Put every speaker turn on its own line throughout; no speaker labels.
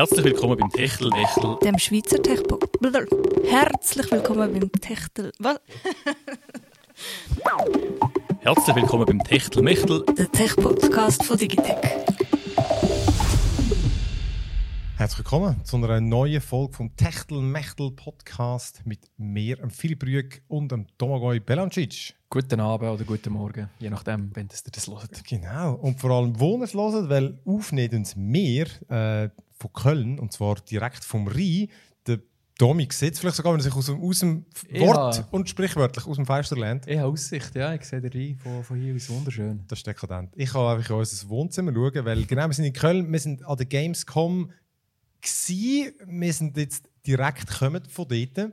Herzlich willkommen beim Techtelmechtel.
Dem Schweizer Techpo. Herzlich willkommen beim Techtel. Was?
Herzlich willkommen beim Techtelmechtel.
Der Tech-Podcast von Digitech.
Herzlich willkommen zu einer neuen Folge vom Techtelmechtel Podcast mit mir, Philipp Rüegg und dem Domagoj Belancic.
Guten Abend oder guten Morgen, je nachdem, wenn ihr das hört.
Genau, und vor allem, wo ihr es hört, weil aufnehmen uns wir äh, von Köln, und zwar direkt vom Rhein, der Domi sieht vielleicht sogar, wenn er sich aus dem, aus dem
Ja.
Wort und sprichwörtlich aus dem Fenster lernt.
Ich habe Aussicht, ja, ich sehe den Rhein von, von hier aus wunderschön.
Das ist dekadent. Ich kann einfach in unser Wohnzimmer schauen, weil genau, wir sind in Köln, wir sind an der Gamescom gsi, wir sind jetzt direkt gekommen von dort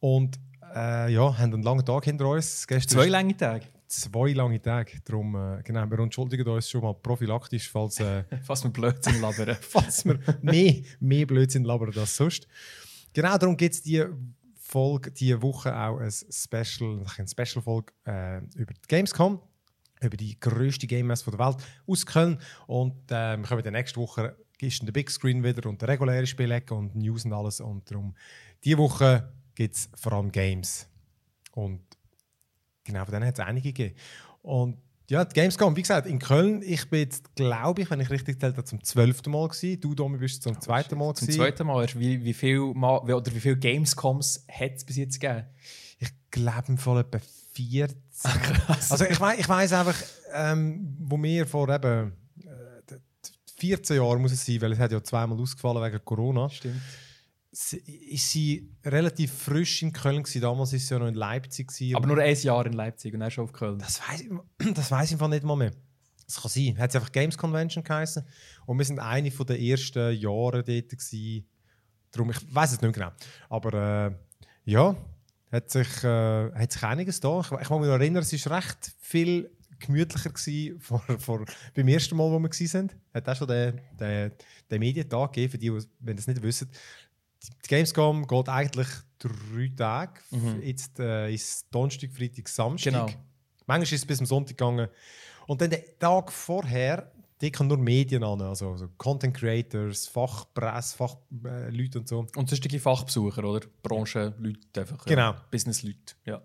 und äh, ja, haben einen langen Tag hinter uns. Gestern
Zwei lange Tage,
zwei lange Tage. Darum, äh, genau, wir entschuldigen uns schon mal prophylaktisch, falls, äh,
fast mit Blödsinn labern.
falls wir mehr, mehr Blödsinn labern als sonst. Genau, darum gibt es diese Folge, diese Woche auch ein Special, eine Special-Folge äh, über die Gamescom, über die grösste Game Messe der Welt aus Köln. Und äh, wir kommen dann nächste Woche ist der Big Screen wieder und der reguläre Spielecke und News und alles. Und darum, diese Woche gibt es vor allem Games. Und genau, von denen hat es einige gegeben. Und ja, die Gamescom, wie gesagt, in Köln, ich bin jetzt, glaube ich, wenn ich richtig zählt habe, zum zwölften Mal gewesen. Du, Domi, bist zum zweiten Mal
Zum
gewesen.
zweiten Mal, wie, wie viel Mal, wie, oder wie viele Gamescoms hat es bis jetzt gegeben?
Ich glaube im Fall etwa 14.
krass.
Also ich, wei ich weiss einfach, ähm, wo wir vor eben äh, 14 Jahren muss es sein, weil es hat ja zweimal ausgefallen wegen Corona,
Stimmt.
Ist sie relativ frisch in Köln gewesen. Damals ist sie ja noch in Leipzig gewesen.
Aber nur ein Jahr in Leipzig und dann schon auf Köln.
Das weiß ich, das weiss ich einfach nicht mal mehr. Das kann sein. Hat sie einfach Games Convention geheißen. Und wir sind eine von den ersten Jahre dort gewesen. Darum, ich weiß es nicht mehr genau. Aber äh, ja, hat sich, äh, hat sich einiges da. Ich, ich kann mich noch erinnern, es war recht viel gemütlicher gewesen vor, vor, beim ersten Mal, wo wir sind. Hat auch schon den, den, den Medientag gegeben, für die, die wenn das nicht wissen. Die Gamescom geht eigentlich drei Tage.
Mhm.
Jetzt äh, ist Donnerstag, Freitag, Samstag.
Genau.
Manchmal ist es bis zum Sonntag gegangen. Und dann den Tag vorher, die kommen nur Medien an, also, also Content Creators, Fachpresse, Fachleute äh, und so.
Und sonst die Fachbesucher, oder? Branchenleute, einfach.
Genau.
Ja. Businessleute, ja.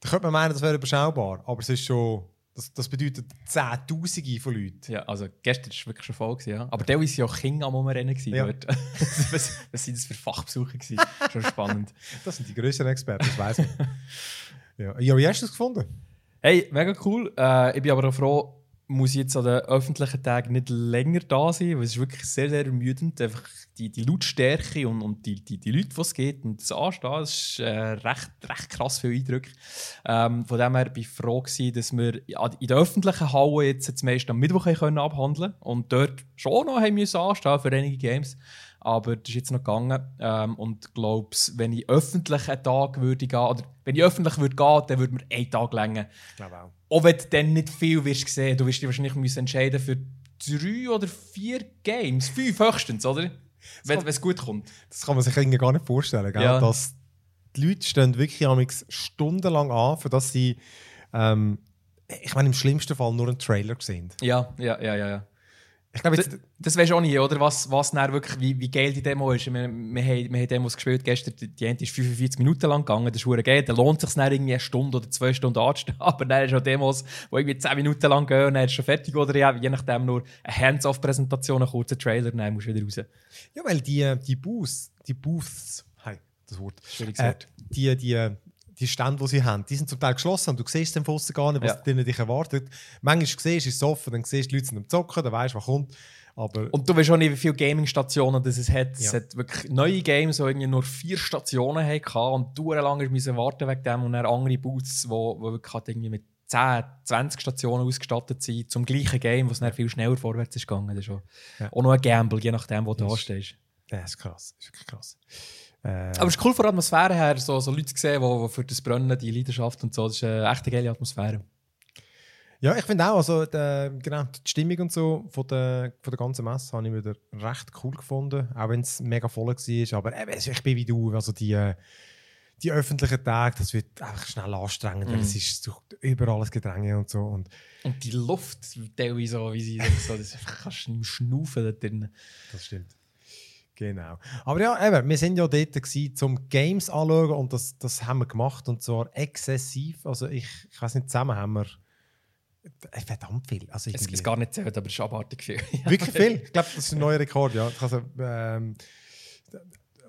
Da könnte man meinen, das wäre überschaubar, aber es ist schon, das, das bedeutet Zehntausende von Leuten.
Ja, also gestern war es wirklich schon voll. Gewesen, ja. Aber der war ja auch Kinder am gewesen
Ja.
Dort. was, was sind das für Fachbesucher? Gewesen? Schon spannend.
Das sind die größeren Experten, das weiß ich. ja. ja, wie hast du das gefunden?
Hey, mega cool. Äh, ich bin aber auch froh, muss ich jetzt an den öffentlichen Tagen nicht länger da sein, weil es ist wirklich sehr, sehr ermüdend. Einfach die, die Lautstärke und, und die, die, die Leute, die es geht und das Anstehen, das ist äh, recht, recht krass viel Eindruck. Ähm, von dem her bin ich froh gewesen, dass wir in der öffentlichen Halle jetzt das meiste am Mittwoch können abhandeln und dort schon noch haben müssen anstehen für einige Games. Aber das ist jetzt noch gegangen. Ähm, und glaub's, wenn ich öffentlich einen Tag würde gehen, oder wenn ich öffentlich würde gehen, dann würde mir ein Tag länger.
Ich glaube auch.
Auch wenn du dann nicht viel wirst sehen, du wirst dich wahrscheinlich müssen entscheiden für drei oder vier Games. Fünf höchstens, oder? Wenn es gut kommt.
Das kann man sich irgendwie gar nicht vorstellen, gell?
Ja.
dass die Leute stehen wirklich stundenlang an, für dass sie, ähm, ich meine, im schlimmsten Fall nur einen Trailer sehen.
Ja, ja, ja, ja. ja.
Ich glaube,
Das,
jetzt,
das weisst du auch nie, oder? Was, was dann wirklich, wie, wie geil die Demo ist. Wir, wir, haben, wir haben Demos gespielt gestern, die, die ist 45 Minuten lang gegangen, das ist verdammt geil. Dann lohnt es sich dann irgendwie eine Stunde oder zwei Stunden anzustehen. Aber dann hast du auch Demos, die irgendwie 10 Minuten lang gehen und dann ist es schon fertig. Oder ja, je nachdem nur eine Hands-off-Präsentation, ein kurzer Trailer, dann musst du wieder raus.
ja, weil die, die Booths, die Booths, hey, das Wort,
Schwieriges
äh,
Wort.
die, die, die Stände, die sie haben, die sind zum Teil geschlossen und du siehst dann von aussen gar nicht, was
Ja.
dich erwartet. Manchmal siehst du, ist es offen, dann siehst du die Leute sind am Zocken, dann weißt du, was kommt. Aber
Und du weißt auch nicht, wie viele Gaming-Stationen das es hat. Es
Ja.
hat wirklich neue Games, die irgendwie nur vier Stationen hatten und du lange müssen warten wegen dem und dann andere Booths, wo, wo wirklich halt irgendwie mit 10, 20 Stationen ausgestattet sind, zum gleichen Game, was dann viel schneller vorwärts ist gegangen. Das ist auch,
Ja.
auch noch ein Gamble, je nachdem, wo du
Das-
da stehst.
das ist krass, das ist wirklich krass. Äh,
Aber es ist cool von der Atmosphäre her, so, so Leute zu sehen, die, die für das Brennen, die Leidenschaft und so, das ist eine echt geile Atmosphäre.
Ja, ich finde auch, also die, genau, die Stimmung und so von der, von der ganzen Messe habe ich wieder recht cool gefunden, auch wenn es mega voll war. Aber eben, ich bin wie du, also die, die öffentlichen Tage, das wird einfach schnell anstrengend, weil
Mhm.
es ist überall das Gedränge und so. Und
Und die Luft, teilweise so, wie sie so, das kannst du nicht mehr schnaufen da drin.
das stimmt. Genau. Aber ja, eben, wir sind ja dort gewesen, zum Games anschauen und das, das haben wir gemacht und zwar exzessiv. Also ich, ich weiß nicht, zusammen haben wir verdammt viel. Also
Es ist gar nicht zählt, aber es ist abartig viel.
Wirklich viel. Ich glaube, das ist ein neuer Rekord, ja. Also, ähm,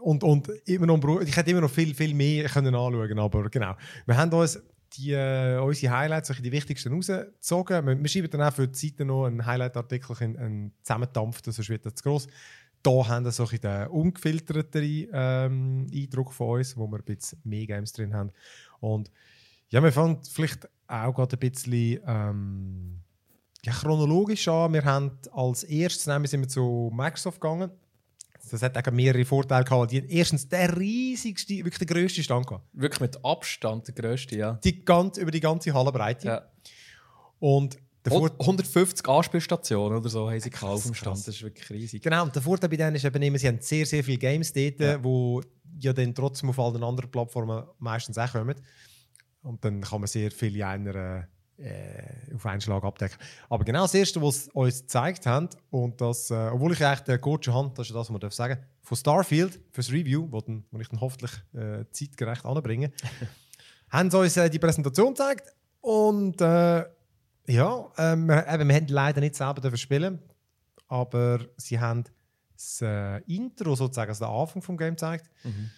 und, und immer noch, ich hätte immer noch viel, viel mehr können anschauen aber genau. Wir haben uns die, äh, unsere Highlights, die wichtigsten rausgezogen. Wir, wir schreiben dann auch für die Seite noch einen Highlight-Artikel in- einen zusammendampften, sonst wird das zu gross. Da haben wir so ein den ungefilterteren ähm, Eindruck von uns, wo wir ein bisschen mehr Games drin haben. Und ja, wir fangen vielleicht auch gerade ein bisschen ähm, ja, chronologisch an. Wir haben als erstes nämlich sind wir zu Microsoft gegangen. Das hat auch mehrere Vorteile gehabt. Die erstens der riesigste, wirklich der grösste Stand gehabt.
Wirklich mit Abstand der grösste, ja.
Die ganz, über die ganze Hallenbreite.
ja.
Und Vor
150 Anspielstationen oder so haben sie gekauft
Krass,
im Stand. Das ist wirklich riesig.
Genau, und der Vorteil bei denen ist eben immer, sie haben sehr, sehr viele Games dort,
Ja.
wo ja dann trotzdem auf allen anderen Plattformen meistens auch kommen. Und dann kann man sehr viele in einer, äh, auf einen Schlag abdecken. Aber genau das Erste, was sie uns gezeigt haben, und das, äh, obwohl ich eigentlich den Coach habe, das ist das, was man darf sagen von Starfield fürs Review, wo, dann, wo ich dann hoffentlich äh, zeitgerecht anbringe, haben sie uns äh, die Präsentation gezeigt. Und äh, ja, ähm, wir, eben, wir haben leider nicht selber spielen, aber sie haben das äh, Intro sozusagen, also den Anfang vom Game gezeigt.
Mhm.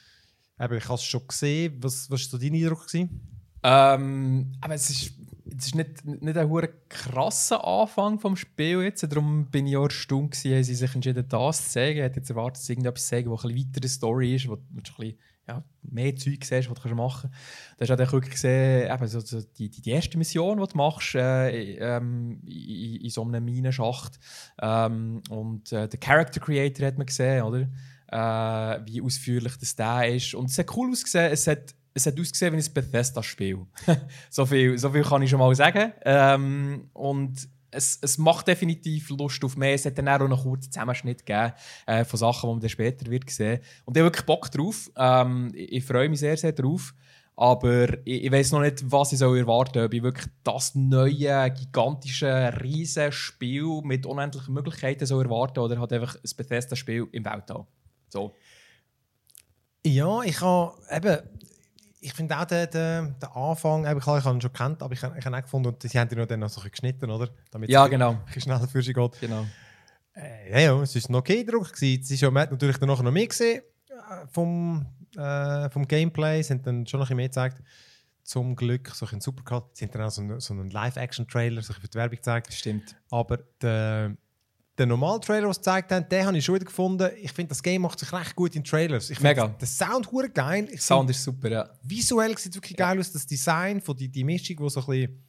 Eben, ich habe es schon gesehen. Was war so dein Eindruck? Gewesen?
Ähm, aber es ist, es ist nicht, nicht ein krasser Anfang vom Spiel jetzt. Darum bin ich auch erstaunt gewesen, haben sie sich entschieden, das zu zeigen. Ich hätte jetzt erwartet, dass sie irgendetwas zeigen, wo ein bisschen weitere Story ist, wo du ein bisschen ja, mehr Zeug siehst, was du machen kannst. Da hast du auch wirklich gesehen, eben so, so die, die, erste Mission, die du machst äh, ähm, in, in so einem Minenschacht. Ähm, und äh, den Character Creator hat man gesehen, oder? Äh, wie ausführlich das da ist. Und es hat cool ausgesehen. Es hat, es hat ausgesehen wie ein Bethesda-Spiel. so, viel, so viel kann ich schon mal sagen. Ähm, und es, es macht definitiv Lust auf mehr. Es hat dann auch einen kurzen Zusammenschnitt gegeben äh, von Sachen, die man dann später wird sehen. Und ich habe wirklich Bock drauf. Ähm, ich, ich freue mich sehr, sehr drauf. Aber ich, ich weiß noch nicht, was ich soll erwarten soll. Ob ich wirklich das neue, gigantische, riesige Spiel mit unendlichen Möglichkeiten soll erwarten oder halt einfach ein Bethesda-Spiel im Weltall. So.
Ja, ich habe eben. Ich finde auch den, den, den Anfang, ich habe ihn schon kennt, aber ich, habe- ich habe auch gefunden, und sie haben ihn dann noch so geschnitten, oder? Damit
Ja,
es
genau.
bisschen schneller für sie geht.
genau.
Äh, ja, ja, es war ein okay Druck. gewesen. Es ist ja, man hat natürlich dann nachher noch mehr gesehen vom, äh, vom Gameplay. Sie haben dann schon noch ein bisschen mehr gezeigt. Zum Glück, so ein Supercut. Sie haben dann auch so einen, so einen Live-Action-Trailer so ein für die Werbung gezeigt.
Stimmt.
Aber der, der normale Trailer, den sie gezeigt haben, den habe ich schon wieder gefunden. Ich finde, das Game macht sich recht gut in Trailers. Ich
Mega.
Der Sound hure geil. Ich
Sound
finde,
ist super, ja.
visuell sieht es wirklich geil aus. Das Design, von die, die Mischung, wo so ein bisschen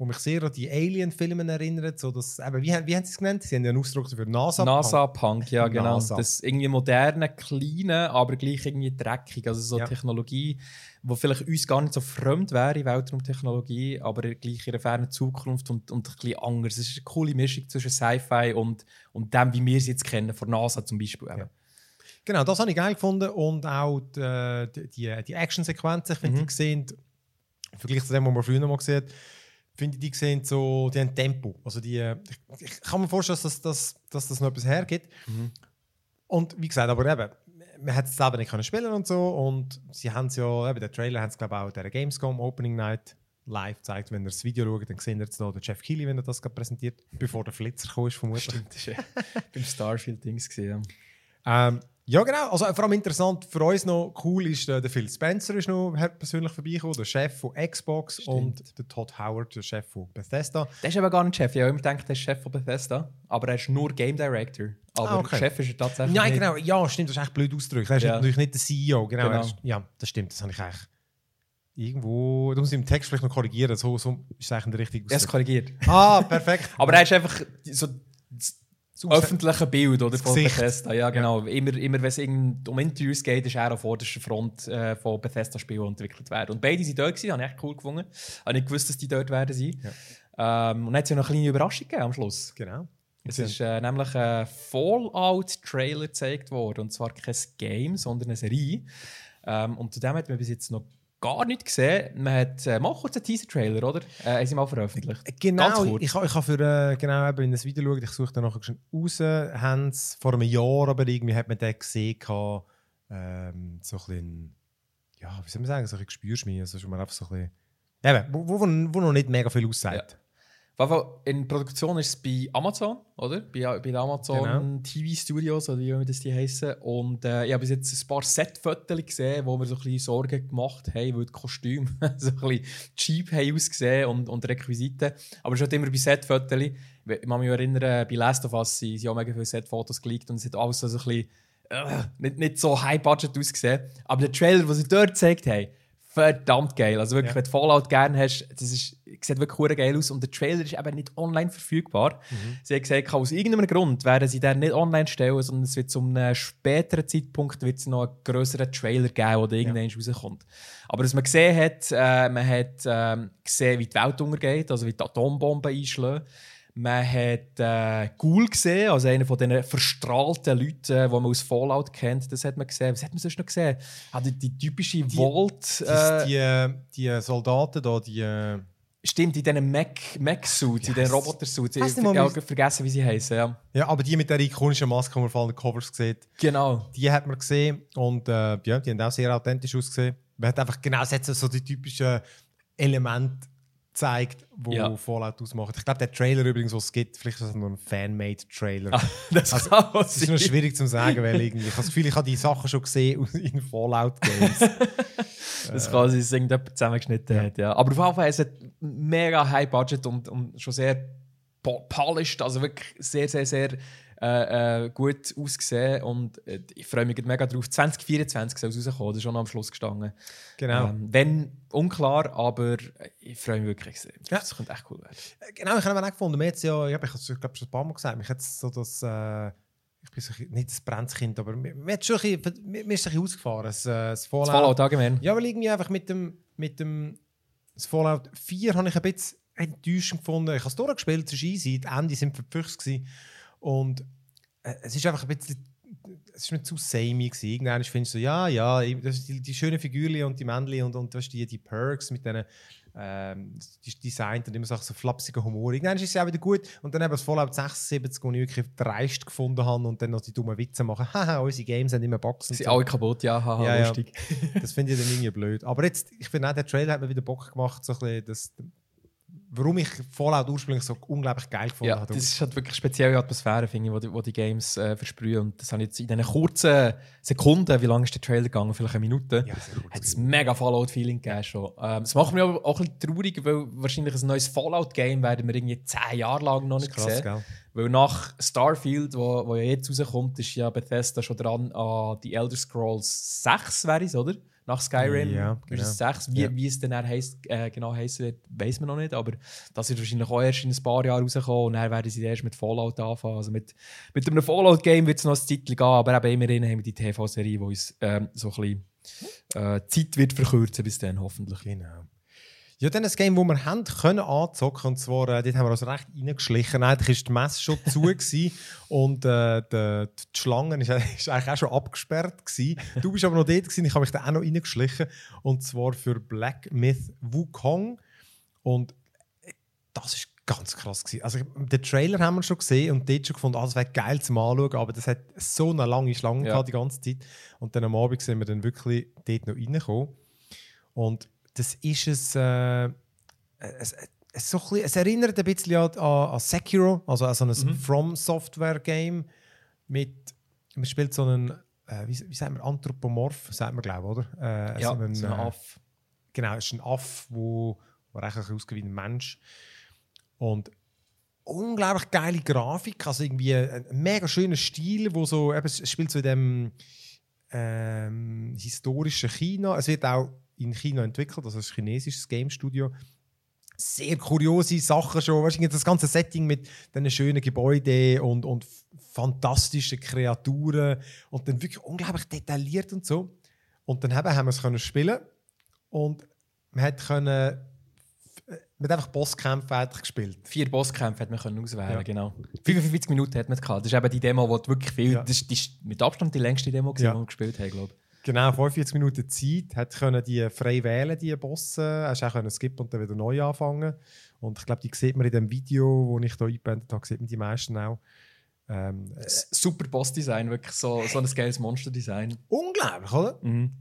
wo mich sehr an die Alien-Filme erinnert. So das, eben, wie, haben- wie haben sie es genannt? Sie haben ja einen Ausdruck für NASA.
NASA-Punk, ja genau.
NASA.
Das irgendwie moderne, kleine, aber gleich irgendwie dreckig. Also so
Ja.
Technologie, die vielleicht uns gar nicht so fremd wäre, Weltraumtechnologie, aber gleich in einer fernen Zukunft und, und ein bisschen anders. Es ist eine coole Mischung zwischen Sci-Fi und, und dem, wie wir es jetzt kennen, von NASA zum Beispiel.
Ja. Genau, das habe ich geil gefunden. Und auch die, die, die, die Action-Sequenzen, ich finde,
Mhm.
die sehen, im Vergleich zu dem, was man früher noch mal gesehen hat, finde ich, die sehen so, die haben Tempo. Also die, äh, ich, ich kann mir vorstellen, dass das, dass das noch etwas hergibt.
Mhm.
Und wie gesagt, aber eben, man hat es selber nicht können spielen und so. Und sie haben es ja, eben, der Trailer haben es, glaube ich, auch der Gamescom Opening Night live gezeigt. Wenn ihr das Video schaut, dann seht ihr jetzt noch den Jeff Keighley, wenn er das gerade präsentiert, bevor der Flitzer ist vermutlich.
Stimmt, das war ja beim Starfield-Dings. gesehen.
Ähm, ja, genau. Also, vor allem interessant für uns noch cool ist, äh, der Phil Spencer ist noch persönlich vorbeigekommen, der Chef von Xbox
Stimmt.
und der Todd Howard, der Chef von Bethesda.
Der ist aber gar nicht Chef. Ich habe immer gedacht, der ist Chef von Bethesda, aber er ist nur Game Director. Aber
Ah, okay.
Chef ist er tatsächlich
Ja,
nicht.
genau. Ja, stimmt, das ist echt blöd ausgedrückt. Er ist
Ja.
natürlich nicht der CEO. Genau.
Genau.
Ist, ja, das stimmt. Das habe ich eigentlich irgendwo. Da muss ich im Text vielleicht noch korrigieren. So, so ist es eigentlich richtigen
Er ist korrigiert.
Ah, perfekt.
Aber er ist einfach so öffentliche Bild oder, von
Gesicht.
Bethesda. Ja, genau. Immer, immer wenn es um Interviews geht, ist er an vorderster Front äh, von Bethesda-Spielen entwickelt werden. Und beide sind dort, gewesen, habe ich echt cool gefunden. Habe nicht gewusst, dass die dort werden sein. Ähm, und dann hat es ja noch eine kleine Überraschung gegeben am Schluss.
Genau.
Es ist äh, nämlich ein Fallout-Trailer gezeigt worden. Und zwar kein Game, sondern eine Serie. Ähm, und zu dem hat man bis jetzt noch gar nicht gesehen. Man hat äh, mal kurz einen Teaser-Trailer, oder? Äh, haben sie mal veröffentlicht.
Genau, ich, ich, ich habe für äh, genau eben in das Video geschaut, ich suche dann nachher schon raus, haben es vor einem Jahr, aber irgendwie hat man den gesehen, ähm, so ein bisschen, ja, wie soll man sagen, so ein bisschen Gespürschmier, also schon mal einfach so ein bisschen, eben, wo, wo, wo noch nicht mega viel aussagt.
Fall, in Produktion ist es bei Amazon, oder? Bei, bei den Amazon
Genau.
TV Studios, oder wie das die heißen. Und äh, ich habe bis jetzt ein paar Set-Fotos gesehen, wo wir so ein bisschen Sorgen gemacht haben, weil die Kostüme so ein bisschen cheap haben ausgesehen und, und Requisiten. Aber schon immer bei Set-Fotos. Ich kann mich erinnern, bei Last of Us sind auch mega viele Set-Fotos geleakt und es hat alles so ein bisschen äh, nicht, nicht so high-budget ausgesehen. Aber der Trailer, den sie dort gezeigt haben, verdammt geil. Also wirklich,
Ja.
wenn du Fallout gerne hast, das ist, sieht wirklich hure geil aus. Und der Trailer ist eben nicht online verfügbar. Sie haben gesagt, aus irgendeinem Grund werden sie den nicht online stellen, sondern es wird zu einem späteren Zeitpunkt wird es noch einen größeren Trailer geben, der irgendwann rauskommt. Aber was man gesehen hat, äh, man hat ähm, gesehen, wie die Welt untergeht, also wie die Atombomben einschlagen. Man hat äh, Ghoul gesehen, also einer von diesen verstrahlten Leuten, die man aus Fallout kennt. Das hat man gesehen. Was hat man sonst noch gesehen? Ah, die, die typische Vault.
Das-
Äh,
die, äh, die Soldaten da, die, äh,
stimmt, in diesen Mac- Mac-Suits, in
Wie
diesen
heisst-
Roboter-Suits. Ich
die
habe ja, vergessen, wie sie heißen. Ja.
ja, aber die mit der ikonischen Maske, die man vor allen Covers sieht,
Genau.
die hat man gesehen und äh, ja, die haben auch sehr authentisch ausgesehen. Man hat einfach genau hat so die typischen Elemente gezeigt, die
Ja.
Fallout ausmachen. Ich glaube, der Trailer übrigens, was es gibt, vielleicht ist das nur ein Fan-Made-Trailer.
Das
Also, Es ist noch schwierig zu sagen, weil irgendwie, ich habe das Gefühl, ich habe die Sachen schon gesehen in Fallout-Games.
Das kann sein, dass irgendjemand zusammengeschnitten
Ja.
hat. Ja. Aber auf jeden Fall, es hat mega high Budget und, und schon sehr po- polished, also wirklich sehr, sehr, sehr äh, äh, gut ausgesehen. Und äh, ich freue mich mega drauf. 2024 soll es rauskommen, das ist schon am Schluss gestanden.
genau.
Ähm, wenn, unklar, aber äh, ich freue mich wirklich sehr.
Ja.
Das könnte echt cool werden.
Genau, ich habe auch gefunden, mir jetzt ja, ich habe es schon ein paar Mal gesagt, mich hat so das, äh, ich bin so, ein nicht das Brennskind, aber mir, mir, hat schon ein bisschen, mir, mir ist ein bisschen ausgefahren, das, äh, das Fallout.
Das Fallout allgemein.
Ja, weil irgendwie einfach mit dem, mit dem das Fallout 4 habe ich ein bisschen enttäuschend gefunden. Ich habe es durchgespielt, es ist easy, die Ende sind verpfücht gewesen. Und äh, es ist einfach ein bisschen es ist mir zu samey gewesen. Irgendwann findest du so, ja, ja, die, die schönen Figürchen und die Männchen und, und weißt, die, die Perks mit diesen ähm, die designt und immer so, so flapsiger Humor. Irgendwann ist es ja auch wieder gut. Und dann eben das Fallout 76, wo ich wirklich dreist gefunden habe und dann noch die dummen Witze machen. Haha, unsere Games haben immer Boxen.
Sie sind alle kaputt, ja, haha,
Ja, ja.
lustig.
Das finde ich dann irgendwie blöd. Aber jetzt, ich finde auch, der Trailer hat mir wieder Bock gemacht, so ein bisschen das, warum ich Fallout ursprünglich so unglaublich geil gefunden
Ja,
habe.
das ist halt wirklich spezielle Atmosphäre, finde ich, wo die, wo die Games äh, versprühen. Und das habe ich jetzt in diesen kurzen Sekunden, wie lange ist der Trailer gegangen? Vielleicht eine Minute.
ja.
Hat es mega Fallout-Feeling gegeben schon. Ähm, das macht mich aber auch ein bisschen traurig, weil wahrscheinlich ein neues Fallout-Game werden wir irgendwie zehn Jahre lang noch nicht
krass,
sehen.
gell?
Weil nach Starfield, wo, wo ja jetzt rauskommt, ist ja Bethesda schon dran an die Elder Scrolls 6, wäre es, oder? Nach Skyrim
Ja,
ist
genau.
es 6. Wie,
Ja.
wie es dann dann heisst, äh, genau heißen wird, weiß man noch nicht. Aber das wird wahrscheinlich auch erst in ein paar Jahren rauskommen. Und dann werden sie erst mit Fallout anfangen. Also mit, mit einem Fallout-Game wird es noch ein Titel gehen. Aber eben immerhin haben wir die TV-Serie, die uns ähm, so ein bisschen äh, Zeit wird verkürzen bis dann, hoffentlich.
Genau. Ja, dann ein Game, das wir haben können anzocken, und zwar, äh, dort haben wir uns recht reingeschlichen. Eigentlich war die Messe schon zu gewesen, und äh, die, die Schlange ist, ist eigentlich auch schon abgesperrt. Gewesen. Du bist aber noch dort, gewesen, ich habe mich da auch noch reingeschlichen. Und zwar für Black Myth Wukong. Und äh, das ist ganz krass. Gewesen. Also, den Trailer haben wir schon gesehen und dort schon gefunden, ah, das wäre geil zum Anschauen, aber das hat so eine lange Schlange
Ja.
gehabt, die ganze Zeit. Und dann am Abend sind wir dann wirklich dort noch reingekommen. Und das ist es, äh, es, so ein bisschen, es erinnert ein bisschen an, an, an Sekiro, also an so ein
Mhm.
From Software Game mit, man spielt so einen, äh, wie, wie sagt man, Anthropomorph, sagt man glaube ich, oder? Äh,
Ja,
so einen,
so ein
äh,
Aff.
Genau, es ist ein Aff, wo, wo eigentlich ein aussieht wie ein Mensch. Und unglaublich geile Grafik, also irgendwie ein mega schöner Stil, wo so, eben, es spielt so in dem ähm, historischen China. Es wird auch in China entwickelt, also ein chinesisches Game Studio. Sehr kuriose Sachen schon, weißt du, das ganze Setting mit diesen schönen Gebäuden und, und fantastischen Kreaturen und dann wirklich unglaublich detailliert und so. Und dann haben wir es können spielen und man hat können man hat einfach Bosskämpfe fertig gespielt.
Vier Bosskämpfe hat man können auswählen,
Ja.
genau. 45 Minuten hat man gehabt. Das ist eben die Demo, die wirklich viel.
Ja.
Das ist, mit Abstand die längste Demo, gewesen,
Ja.
die wir gespielt haben, glaube ich.
Genau 45 Minuten Zeit, hat können die frei wählen, die Bosse. Hast auch können skippen und dann wieder neu anfangen. Und ich glaube, die sieht man in dem Video, das ich hier eingeblendet habe, sieht man die meisten auch. Ähm, äh,
Super Boss-Design, wirklich so, so ein geiles Monster-Design.
unglaublich, oder?
Mhm.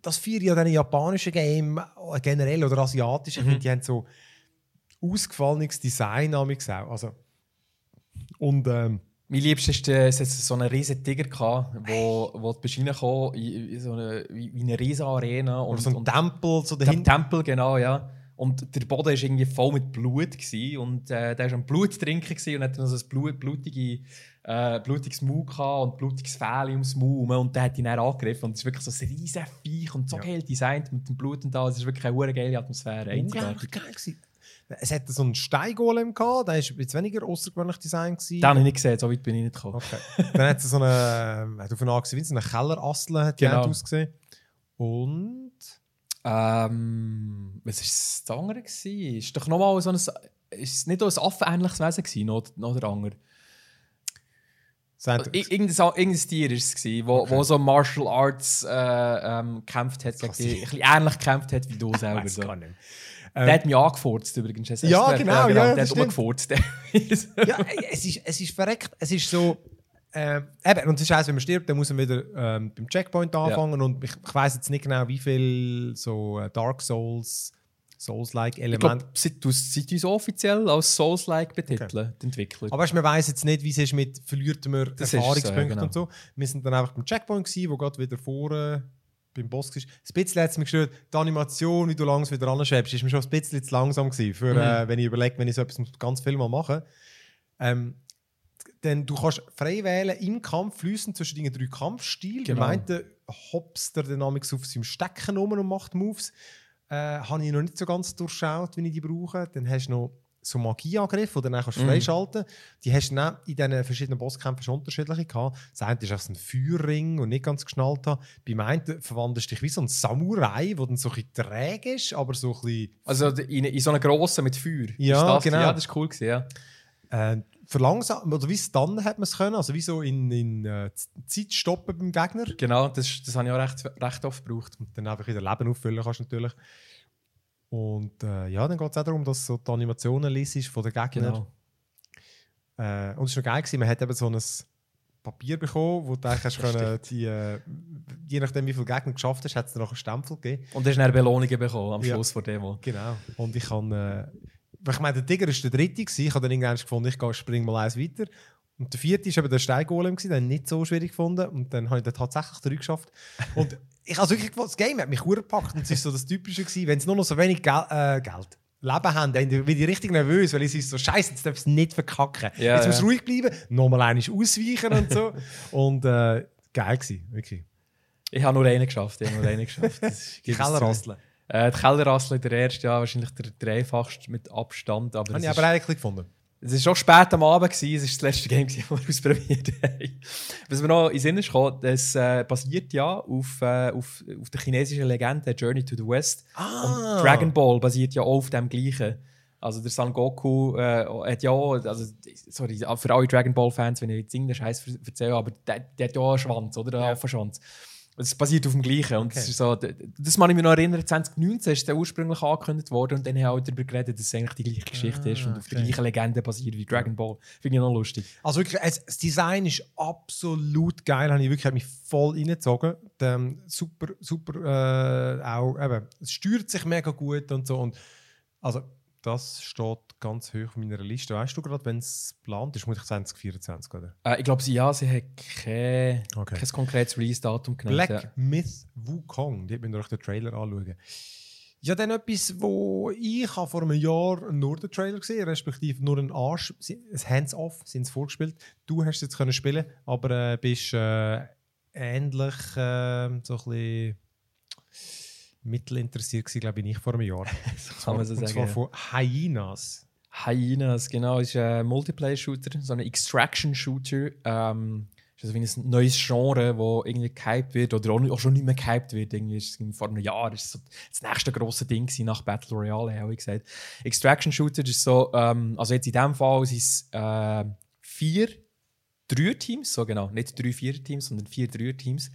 Das feiere ja dann japanischen Game äh, generell oder asiatischen. Ich
Mhm.
finde, die haben so ausgefallenes Design auch. Also, und ähm,
Mein Liebster ist, äh, es hat so einen riesen Tiger gehabt, wo, wo du bist reingekommen in, in so eine, wie, eine riesen Arena.
oder
Und,
so ein
und
Tempel so dahinter.
Tempel, genau, ja. Und der Boden war irgendwie voll mit Blut. Gewesen, und äh, der war am Blut trinken gewesen und hat dann so ein Blut, blutige, äh, blutiges Maul und blutiges Fell ums Maul. Und der hat ihn dann angegriffen. Und es ist wirklich so ein riesen Viech und so
Ja.
geil designt mit dem Blut und da. Es ist wirklich eine geile Atmosphäre.
Unglaublich geil gewesen. Es hat so einen Steingolem gehabt, der war jetzt weniger außergewöhnlich Design. Gewesen.
Den habe ich nicht gesehen, so weit bin ich nicht gekommen.
Okay. Dann hat es so eine, äh, davon angesehen, wie so eine Kellerassel hat
Genau.
ausgesehen. Und
Ähm, was war das andere? Gewesen? Ist doch nochmal so ein. Ist es nicht auch ein affenähnliches Wesen gewesen, noch, noch der andere?
sagt,
Ir- Irgendein, irgendein Tier war es, gewesen, wo, wo so Martial Arts äh, ähm, gekämpft hat, gegen ein bisschen ähnlich gekämpft hat wie du selber.
weiss
So.
Nicht.
Der
Ähm,
hat mich angefurzt übrigens. Du
Ja, genau,
gemerkt?
ja,
Der hat rumgefurzt.
ja, es ist, es ist verreckt. Es ist so. Äh, eben, und es ist auch, wenn man stirbt, dann muss man wieder ähm, beim Checkpoint anfangen. Und ich, ich weiß jetzt nicht genau, wie viel so äh, Dark Souls, Souls-like
glaube, seit, du- uns offiziell als Souls-like betiteln, die Entwickler.
Aber weißt, man weiß jetzt nicht, wie es ist mit verliert man
Das ist so,
Erfahrungspunkten
ja, genau.
und so. Wir sind dann einfach beim Checkpoint gewesen, wo gerade wieder vorne beim Boss war. Ein bisschen hat es mich gestört, die Animation, wie du langsam wieder anschwebst, ist mir schon ein bisschen zu langsam gewesen, für,
Mhm.
äh, wenn ich überlege, wenn ich so etwas ganz viel mal mache. Ähm, denn du kannst frei wählen im Kampf fließen zwischen den drei Kampfstilen.
Genau.
Meinte hopst der Dynamics auf seinem Stecken rum und macht Moves. Äh, habe ich noch nicht so ganz durchschaut, wie ich die brauche. Dann hast du noch so Magieangriffe, die du dann kannst
Mhm.
freischalten Die hast du dann in diesen verschiedenen Bosskämpfen schon unterschiedliche gehabt. Das eine ist ein Feuerring und nicht ganz geschnallt habe. Bei meinen verwandelst du dich wie so ein Samurai, der dann so ein bisschen träge ist, aber so ein bisschen
Also in, in so einer grossen mit Feuer.
Ja, genau.
Ja, das war cool. Gewesen, ja.
äh, verlangsamen, oder wie dann hat man es können, also wie so in, in äh, Zeit stoppen beim Gegner
Genau, das, das habe ich auch recht, recht oft gebraucht.
und dann einfach wieder Leben auffüllen kannst natürlich. Und äh, ja, dann geht es auch darum, dass du so die Animationen liest von den Gegnern.
Genau.
Äh, und es war noch geil, gewesen, man hat eben so ein Papier bekommen, wo du eigentlich können, die, äh, je nachdem wie viele Gegner geschafft hast, hat es noch einen Stempel gegeben.
Und du hast dann Belohnungen bekommen am
Ja.
Schluss der Demo.
Genau. Und ich kann, äh, ich meine, der Tiger ist der dritte gewesen. Ich habe dann irgendwann gefunden, ich gehe, spring mal eins weiter. Und der vierte war eben der Steingolem, gewesen, den habe ich nicht so schwierig gefunden. Und dann habe ich dann tatsächlich drei geschafft. Und ich habe wirklich das Game hat mich gepackt. Und es war so das Typische, gewesen, wenn sie nur noch so wenig Gel äh, Geld, Leben haben, dann bin ich richtig nervös, weil ich so, scheiße, jetzt darf es nicht verkacken.
Ja,
jetzt muss
ja.
ruhig bleiben, nochmal einmal ausweichen und so. Und äh, geil gewesen, wirklich.
Ich habe nur einen geschafft. Ich habe nur einen geschafft. Das
Die
es.
Kellerrasseln.
Äh, die Kellerrassel der erste, ja, wahrscheinlich der, einfachste mit Abstand. Aber
Habe
es
ich aber eigentlich gefunden.
Es ist schon spät am Abend, gewesen. es war das letzte Game, das wir ausprobiert haben. Was mir noch in den Sinn ist gekommen, das äh, basiert ja auf, äh, auf, auf der chinesischen Legende Journey to the West.
Ah.
Und Dragon Ball basiert ja auch auf dem gleichen. Also der Son Goku äh, hat ja auch, also sorry, für alle Dragon Ball Fans, wenn ich jetzt irgendeinen Scheiß erzähle, aber der, der hat ja auch einen Schwanz, oder? Einen Affenschwanz. Es basiert auf dem gleichen. Und das,
Okay.
ist so, das kann ich mich noch erinnern, 2019 ist der ursprünglich angekündigt worden und dann haben auch darüber geredet, dass es eigentlich die gleiche Geschichte ist und auf der gleichen Legende basiert wie Dragon Ball. Finde ich noch lustig.
Also wirklich, das Design ist absolut geil. Habe ich wirklich hat mich voll reingezogen. Ähm, super, super. Äh, auch eben, es steuert sich mega gut und so. Und also das steht ganz hoch auf meiner Liste. Weißt du gerade, wenn es geplant ist, muss ich 2024 oder?
Äh, ich glaube, sie, ja, sie hat kein,
Okay.
kein konkretes Release-Datum genannt.
Black
ja.
Myth Wukong. Die müsst ihr euch den Trailer anschauen. Ja, dann etwas, wo ich habe vor einem Jahr nur den Trailer gesehen, respektive nur ein Arsch, ein Hands-off, sind es vorgespielt. Du hast es jetzt können spielen, aber äh, bist äh, ähnlich äh, so ein bisschen mittelinteressiert gewesen, glaube ich, nicht vor einem Jahr.
kann man so
Und
sagen,
zwar
ja.
von Hyenas.
Hyenas, genau, ist ein Multiplayer-Shooter, so ein Extraction-Shooter. Ähm, ist also wie ein neues Genre, das irgendwie gehypt wird oder auch schon nicht mehr gehypt wird. Irgendwie ist es vor einem Jahr ist so das nächste große Ding nach Battle Royale, habe ich gesagt. Extraction-Shooter ist so, ähm, also jetzt in dem Fall sind es äh, vier Dreier-Teams, so genau, nicht drei Vierer-Teams, sondern vier Dreier-Teams,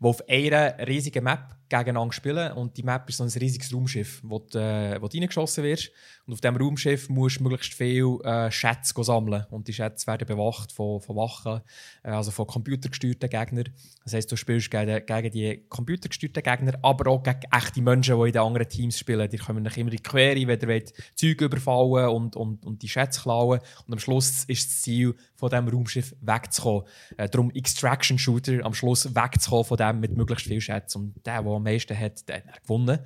die auf einer riesigen Map gegeneinander spielen. Und die Map ist so ein riesiges Raumschiff, wo du, äh, wo du reingeschossen wirst. Und auf diesem Raumschiff musst du möglichst viel äh, Schätze sammeln. Und die Schätze werden bewacht von, von Wachen, äh, also von computergesteuerten Gegnern. Das heisst, du spielst gegen, gegen die computergesteuerten Gegner, aber auch gegen echte Menschen, die in den anderen Teams spielen. Die kommen immer in die Quere, wenn ihr Zeug überfallen und, und, und die Schätze klauen. Und am Schluss ist das Ziel, von diesem Raumschiff wegzukommen. Äh, darum Extraction Shooter, am Schluss wegzukommen von dem mit möglichst viel Schätzen. Und der, der am meisten hat, der hat gewonnen.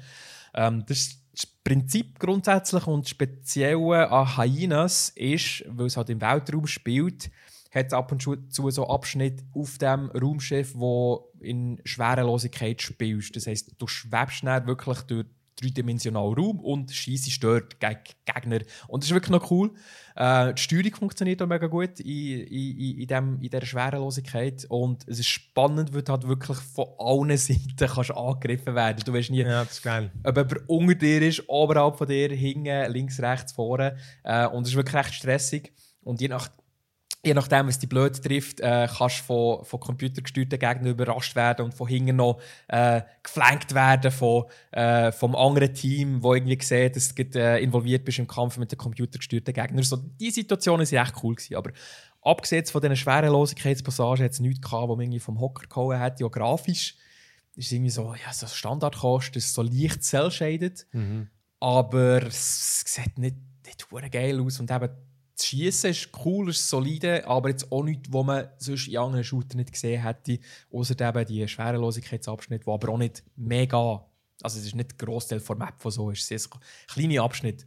Ähm, das Prinzip grundsätzlich und speziell an Hyenas ist, weil es halt im Weltraum spielt, hat es ab und zu so Abschnitte auf dem Raumschiff, wo in Schwerelosigkeit spielst. Das heisst, du schwebst schnell wirklich durch dreidimensionalen Raum und schießt dort gegen Gegner. Und das ist wirklich noch cool. Äh, die Steuerung funktioniert auch mega gut in, in, in, dem, in dieser Schwerelosigkeit. Und es ist spannend, weil du halt wirklich von allen Seiten kannst angegriffen werden Du weißt nie,
Ja, das ist geil.
ob jemand unter dir ist, oberhalb von dir, hinten, links, rechts, vorne. Äh, und es ist wirklich recht stressig. Und je nach Je nachdem, was dich blöd trifft, äh, kannst du von, von computergesteuerten Gegnern überrascht werden und von hinten noch äh, geflankt werden von, äh, vom anderen Team, wo irgendwie sieht, dass du äh, involviert bist im Kampf mit den computergesteuerten Gegnern. So, die Situationen waren echt cool. Gewesen. Aber abgesehen von diesen Schwerelosigkeitspassagen hat es nichts gehabt, wo man irgendwie vom Hocker gehauen hat. Ja, grafisch ist es irgendwie so, ja, so Standardkost, ist so leicht cell-shaded, aber es sieht nicht, nicht geil aus und eben das Schießen ist cool, ist solide, aber jetzt auch nichts, was man sonst in anderen Shootern nicht gesehen hätte, außer eben die Schwerelosigkeitsabschnitte, die aber auch nicht mega, also es ist nicht der Großteil der Map, von so ist, es ist ein kleiner Abschnitt.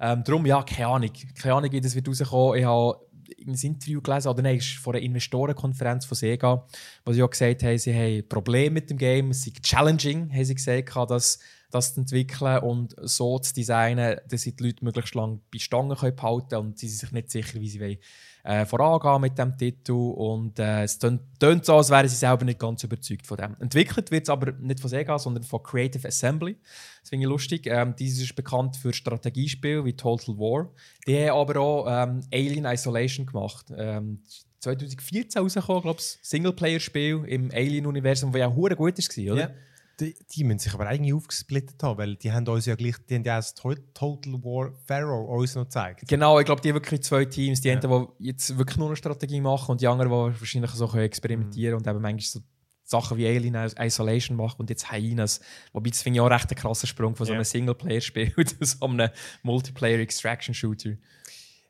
Ähm, darum, ja, keine Ahnung, keine Ahnung, wie das wird rauskommen. Ich habe ein Interview gelesen, oder nein, ist von einer Investorenkonferenz von Sega, wo sie auch gesagt haben, sie haben Probleme mit dem Game, es sei challenging, haben sie gesagt, das, das zu entwickeln und so zu designen, dass sie die Leute möglichst lange bei Stangen behalten können und sie sind sich nicht sicher, wie sie wollen, äh, vorangehen mit dem Titel und äh, es tönt so, als wären sie selber nicht ganz überzeugt von dem. Entwickelt wird es aber nicht von Sega, sondern von Creative Assembly. Das finde ich lustig. Ähm, dieses ist bekannt für Strategiespiele wie Total War. Die haben aber auch ähm, Alien Isolation gemacht. Ähm, 2014 rausgekommen, glaube ich, Singleplayer-Spiel im Alien-Universum, das ja hure gut war, oder?
Ja. Die, die müssen sich aber eigentlich aufgesplittet haben, weil die haben uns ja gleich, die haben ja das To- Total War Pharaoh uns noch gezeigt.
Genau, ich glaube, die haben wirklich zwei Teams. Die einen, die jetzt wirklich nur eine Strategie machen und die anderen, die wahrscheinlich so können experimentieren und eben manchmal so Sachen wie Alien Isolation machen und jetzt Hyenas. Wobei, das finde ich auch recht ein krasser Sprung von so
Ja.
einem Singleplayer-Spiel zu so einem Multiplayer-Extraction-Shooter.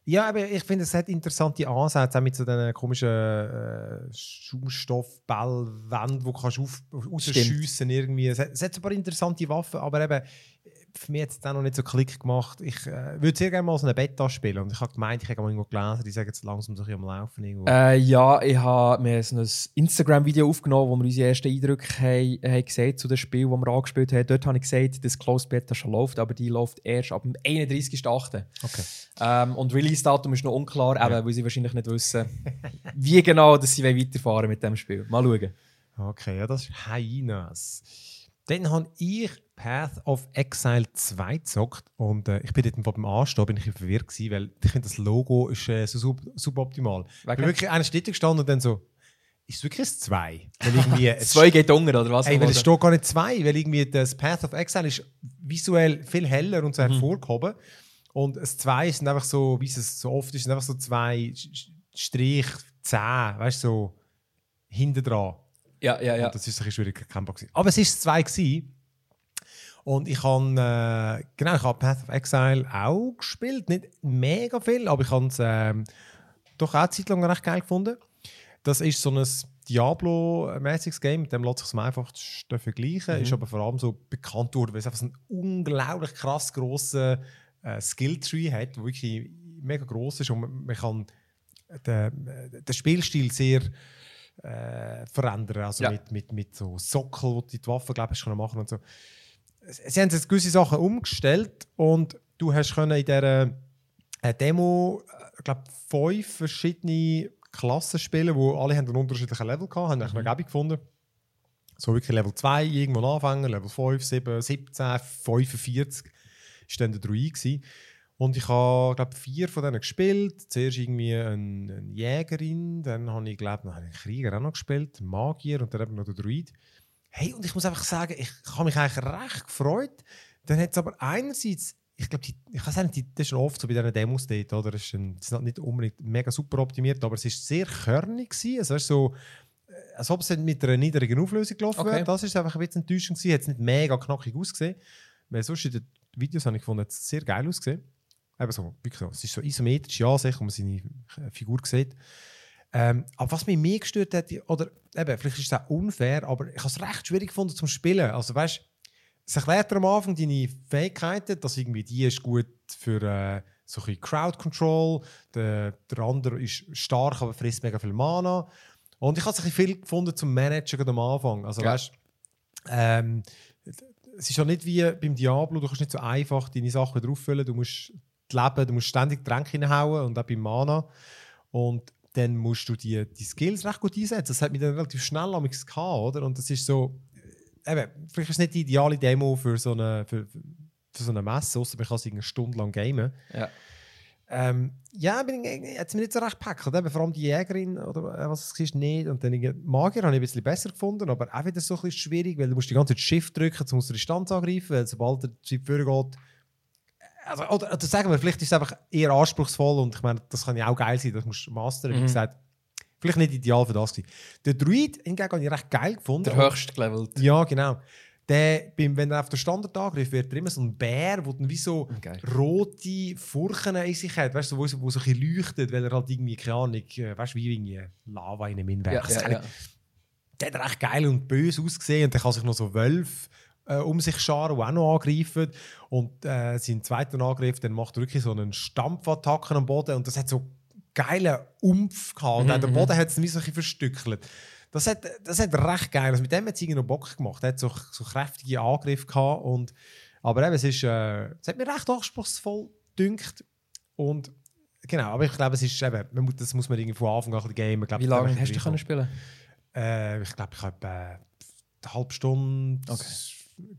Ja, aber ich finde, es hat interessante Ansätze, auch mit so diesen komischen äh, Schaumstoffballwänden, die du kannst rausschiessen irgendwie. Es hat, es hat ein paar interessante Waffen, aber eben, für mich hat es dann noch nicht so Klick gemacht. Ich äh, würde sehr gerne mal so eine Beta spielen und ich habe gemeint, ich habe mal irgendwo gelesen, die sagen jetzt langsam so ein am Laufen. Irgendwo.
Äh, ja, ich habe mir so ein Instagram-Video aufgenommen, wo wir unsere ersten Eindrücke haben, haben gesehen zu dem Spiel, das wir angespielt haben. Dort habe ich gesagt, dass Closed Beta schon läuft, aber die läuft erst ab dem 31.08.
Okay.
Ähm, und Release-Datum ist noch unklar, eben, weil sie wahrscheinlich nicht wissen, wie genau dass sie weiterfahren mit dem Spiel. Mal schauen.
Okay, ja, das ist Hyenas. Dann habe ich Path of Exile 2 gezockt und äh, ich bin dort beim Anstehen bin ich verwirrt gewesen, weil ich finde, das Logo ist äh, so sub suboptimal. Ich
Wegen?
bin wirklich einer Städte gestanden und dann so, ist es wirklich ein 2? Weil irgendwie, es
Zwei geht unter, oder was?
Ey, weil es steht gar nicht 2, weil irgendwie das Path of Exile ist visuell viel heller und so
Mhm.
hervorgehoben. Und das 2 sind einfach so, wie es so oft ist, sind einfach so zwei Strich 10, weißt du, so hinten dran.
ja, ja, ja.
Und das ist ein bisschen schwierig erkennbar. gewesen. Aber es war zwei. Gewesen. Und ich habe äh, genau, ich habe Path of Exile auch gespielt. Nicht mega viel, aber ich habe es ähm, doch auch eine Zeit lang recht geil gefunden. Das ist so ein Diablo-mäßiges Game, mit dem lässt sich am einfachsten vergleichen. Ist aber vor allem so bekannt worden, weil es einfach so einen unglaublich krass grossen äh, Skill-Tree hat, der wirklich mega groß ist und man, man kann den, äh, den Spielstil sehr äh, verändern. Also
Ja.
mit, mit, mit so Sockel, wo du die Waffen glaub ich, können machen und so. Sie haben jetzt gewisse Sachen umgestellt und du hast können in dieser äh, Demo, ich glaube, fünf verschiedene Klassen spielen, wo alle haben einen unterschiedlichen Level gehabt, haben mhm. eine gefunden. So wirklich Level 2 irgendwo anfangen, Level 5, 7, 17, 45 ist dann der Druid gewesen. Und ich habe, glaube vier von denen gespielt. Zuerst irgendwie eine, eine Jägerin, dann habe ich, glaube noch einen Krieger auch noch gespielt, einen Magier und dann eben noch den Druid. Hey, und ich muss einfach sagen, ich habe mich eigentlich recht gefreut. Dann hat es aber einerseits, ich glaube, ich weiß nicht, die- das ist schon oft so bei diesen Demos dort, oder? Das ist, ein, das ist nicht unbedingt mega super optimiert, aber es ist sehr körnig gewesen. Also, es ist so, äh, als ob es mit einer niedrigen Auflösung gelaufen
Okay.
wäre. Das ist einfach ein bisschen enttäuschend gewesen. Hat es nicht mega knackig ausgesehen. Weil sonst in den Videos habe ich gefunden, hat es sehr geil ausgesehen. Eben so, wirklich so. Es ist so isometrisch, ja, sicher, wo man seine Figur sieht. Ähm, aber was mich mehr gestört hat, oder eben, vielleicht ist es auch unfair, aber ich habe es recht schwierig gefunden zum Spielen. Also weißt, es erklärt am Anfang deine Fähigkeiten, dass irgendwie die ist gut für äh, so ein Crowd Control, der, der andere ist stark, aber frisst mega viel Mana. Und ich habe es ein viel gefunden zum Managen am Anfang. Also
Ja.
weißt, ähm, es ist ja nicht wie beim Diablo, du kannst nicht so einfach deine Sachen wieder auffüllen, du musst leben, du musst ständig Tränke reinhauen und auch beim Mana. Und dann musst du die, die Skills recht gut einsetzen. Das hat mich dann relativ schnell am gehabt, oder? Und das ist so, äh, eben, vielleicht ist es nicht die ideale Demo für so eine, für, für so eine Messe, außer man kann es eine Stunde lang gamen.
Ja.
Ähm, ja, bin ich, hat es mir nicht so recht gepackt. Eben, vor allem die Jägerin oder äh, was es war, nicht. Und dann Magier habe ich ein bisschen besser gefunden, aber auch wieder so ein bisschen schwierig, weil du musst die ganze Zeit Shift drücken, um aus der Distanz angreifen, weil sobald der Chip vorgeht. Also, oder, oder sagen wir, vielleicht ist es einfach eher anspruchsvoll und ich meine, das kann ja auch geil sein, das musst du mastern, wie
Mhm.
gesagt. Vielleicht nicht ideal für das gewesen. Der Druid hingegen habe ich recht geil gefunden.
Der höchst gelevelt.
Ja, genau. Der, wenn er auf der Standard angreift, wird er immer so ein Bär, der dann wie so
Geil.
rote Furchen in sich hat, weißt du, wo, wo so ein bisschen leuchtet, weil er halt irgendwie, keine Ahnung, äh, weißt du, wie irgendwie Lava in einem
Ja,
Innenwerk.
ja, ja.
Der hat recht geil und böse ausgesehen und dann kann sich noch so Wölfe äh, um sich scharen, die auch noch angreifen. Und äh, sein zweiter Angriff, dann macht er wirklich so einen Stampfattacken am Boden und das hat so geilen Umf gehabt. Und
Mhm,
auch der
mhm.
Boden hat es ein bisschen verstückelt. Das hat, das hat recht geil. Also mit dem hat es irgendwie noch Bock gemacht. Er hat so, so kräftige Angriffe gehabt. Und, aber eben, es, ist, äh, es hat mir recht anspruchsvoll gedünkt. Und genau, aber ich glaube, es ist eben, man muss, das muss man irgendwie von Anfang an gamen. Ich glaube,
Wie lange hast du können spielen?
Äh, ich glaube, ich habe äh, eine halbe Stunde,
Okay.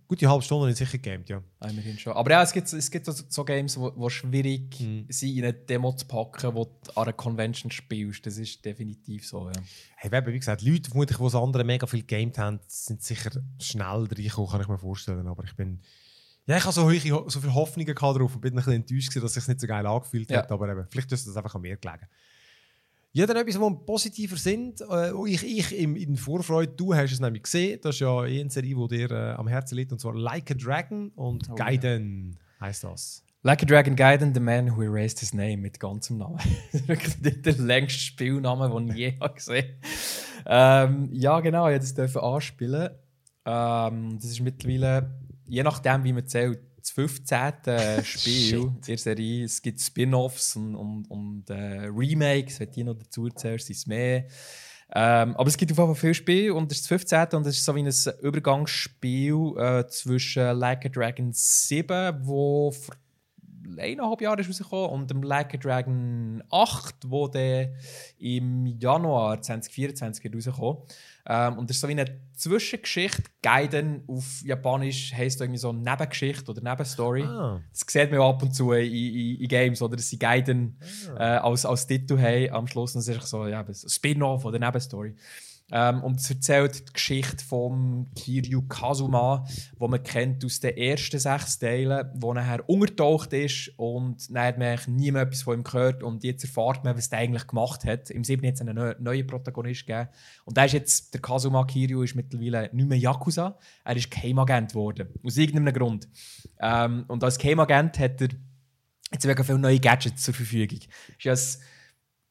Gute halbe Stunde habe ich sicher gegamed, ja.
Immerhin schon. Aber ja, es gibt, es gibt so, so Games, wo, wo schwierig
Mhm.
sind, in eine Demo zu packen, wo du an einer Convention spielst. Das ist definitiv so, ja.
Hey, eben, wie gesagt, Leute, vermutlich, die das andere mega viel gegamed haben, sind sicher schnell reingekommen, kann ich mir vorstellen. Aber ich bin... Ja, ich habe so, hohe, so viele Hoffnungen drauf und bin ein bisschen enttäuscht, dass es sich nicht so geil angefühlt
Ja.
hat. Aber eben, vielleicht ist das einfach an mir gelegen. Ja, dann etwas, wo positiver sind. Äh, ich, ich im, in Vorfreude, du hast es nämlich gesehen. Das ist ja eh eine Serie, die dir äh, am Herzen liegt. Und zwar Like a Dragon und
Oh,
Gaiden heißt das.
Like a Dragon Gaiden, The Man Who Erased His Name mit ganzem Namen. Das ist wirklich der, längste Spielname, den ich je habe gesehen ähm, Ja, genau, ich durfte das anspielen. Ähm, das ist mittlerweile, je nachdem, wie man zählt, das 15. Spiel der Serie. Es gibt Spin-Offs und, und, und äh, Remakes, wenn die noch dazu zählst, sind es mehr. Ähm, aber es gibt auf jeden Fall viele Spiele und das ist das 15. und das ist so wie ein Übergangsspiel äh, zwischen Like a Dragon 7, wo vor eineinhalb Jahren ist rausgekommen und dem Like a Dragon 8, wo der im Januar 2024 wird rausgekommen. Ähm, und das ist so wie eine Zwischengeschichte. Gaiden auf Japanisch heisst irgendwie so Nebengeschichte oder Nebenstory.
Ah.
Das sieht man ab und zu in, in, in Games, oder? Dass sie Gaiden äh, als, als Titel haben am Schluss. Und es ist so ja, ein Spin-off oder Nebenstory. Ähm, und es erzählt die Geschichte von Kiryu Kazuma, wo man kennt aus den ersten sechs Teilen, wo nachher untertaucht ist und dann hat man eigentlich mehr etwas von ihm gehört und jetzt erfahrt man, was er eigentlich gemacht hat. Im 7. hat es einen neu- neuen Protagonist gegeben und der ist jetzt, der Kazuma Kiryu ist mittlerweile nicht mehr Yakuza, er ist Geheimagent geworden, aus irgendeinem Grund. Ähm, und als Geheimagent hat er jetzt mega viele neue Gadgets zur Verfügung. Ist ja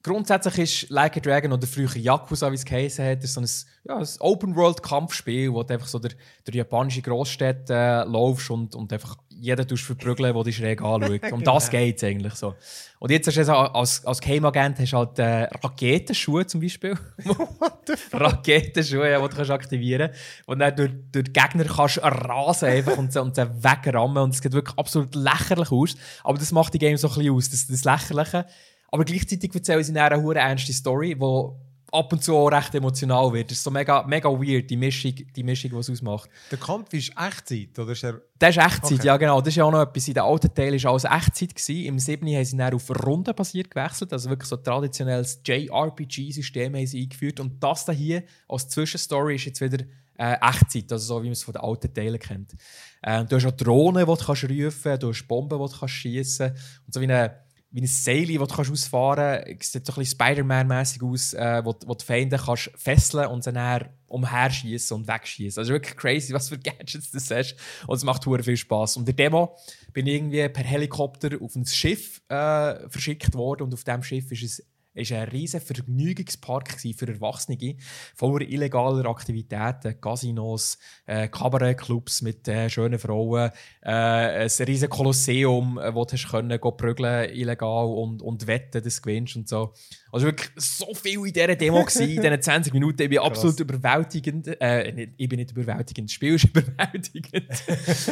Grundsätzlich ist Like a Dragon oder früher Yakuza, wie es geheißen hat, ist so ein, ja, ein Open-World-Kampfspiel, wo du einfach so durch, durch japanische Großstädte äh, laufst und, und einfach jeden tust verprügeln, der dich schräg anschaut. Um das geht es eigentlich so. Und jetzt hast du also als, als Game-Agent hast halt äh, Raketenschuhe zum Beispiel. Raketenschuhe, ja, die du kannst aktivieren kannst. Und dann durch, durch die Gegner kannst rasen einfach und, und sie wegrammen. Und es sieht wirklich absolut lächerlich aus. Aber das macht die Game so ein bisschen aus, das, das Lächerliche. Aber gleichzeitig erzählen sie dann eine hure ernste Story, wo ab und zu auch recht emotional wird. Das ist so mega, mega weird, die Mischung, die Mischung, die es ausmacht.
Der Kampf ist Echtzeit, oder ist er...
Das ist Echtzeit,
Okay.
ja genau. Das ist ja auch noch etwas. In den alten Teilen war alles Echtzeit. Gewesen. Im 7. haben sie dann auf Runde basiert gewechselt. Also wirklich so ein traditionelles JRPG-System haben sie eingeführt. Und das da hier als Zwischenstory ist jetzt wieder äh, Echtzeit, also so wie man es von den alten Teilen kennt. Äh, du hast auch Drohnen, die du kannst rufen du hast Bomben, die du kannst schiessen und so wie eine wie ein Seil, das du ausfahren kannst. Sieht so ein bisschen Spider-Man-mäßig aus, äh, wo, wo die Feinde kannst fesseln und dann umherschießen und wegschießen. Also wirklich crazy, was für Gadgets das hast. Und es macht hure viel Spaß. Und in der Demo bin ich irgendwie per Helikopter auf ein Schiff äh, verschickt worden und auf diesem Schiff ist es ist ein riesen Vergnügungspark für Erwachsene, voller illegaler Aktivitäten, Casinos, äh, Kabarettclubs mit äh, schönen Frauen, äh, ein riesen Kolosseum, äh, wo du können, prügeln illegal und, und wetten, dass du gewinnst und so. Also wirklich so viel in dieser Demo gewesen, in diesen 20 Minuten. Ich bin absolut überwältigend. Äh, nicht, ich bin nicht überwältigend, das Spiel ist überwältigend.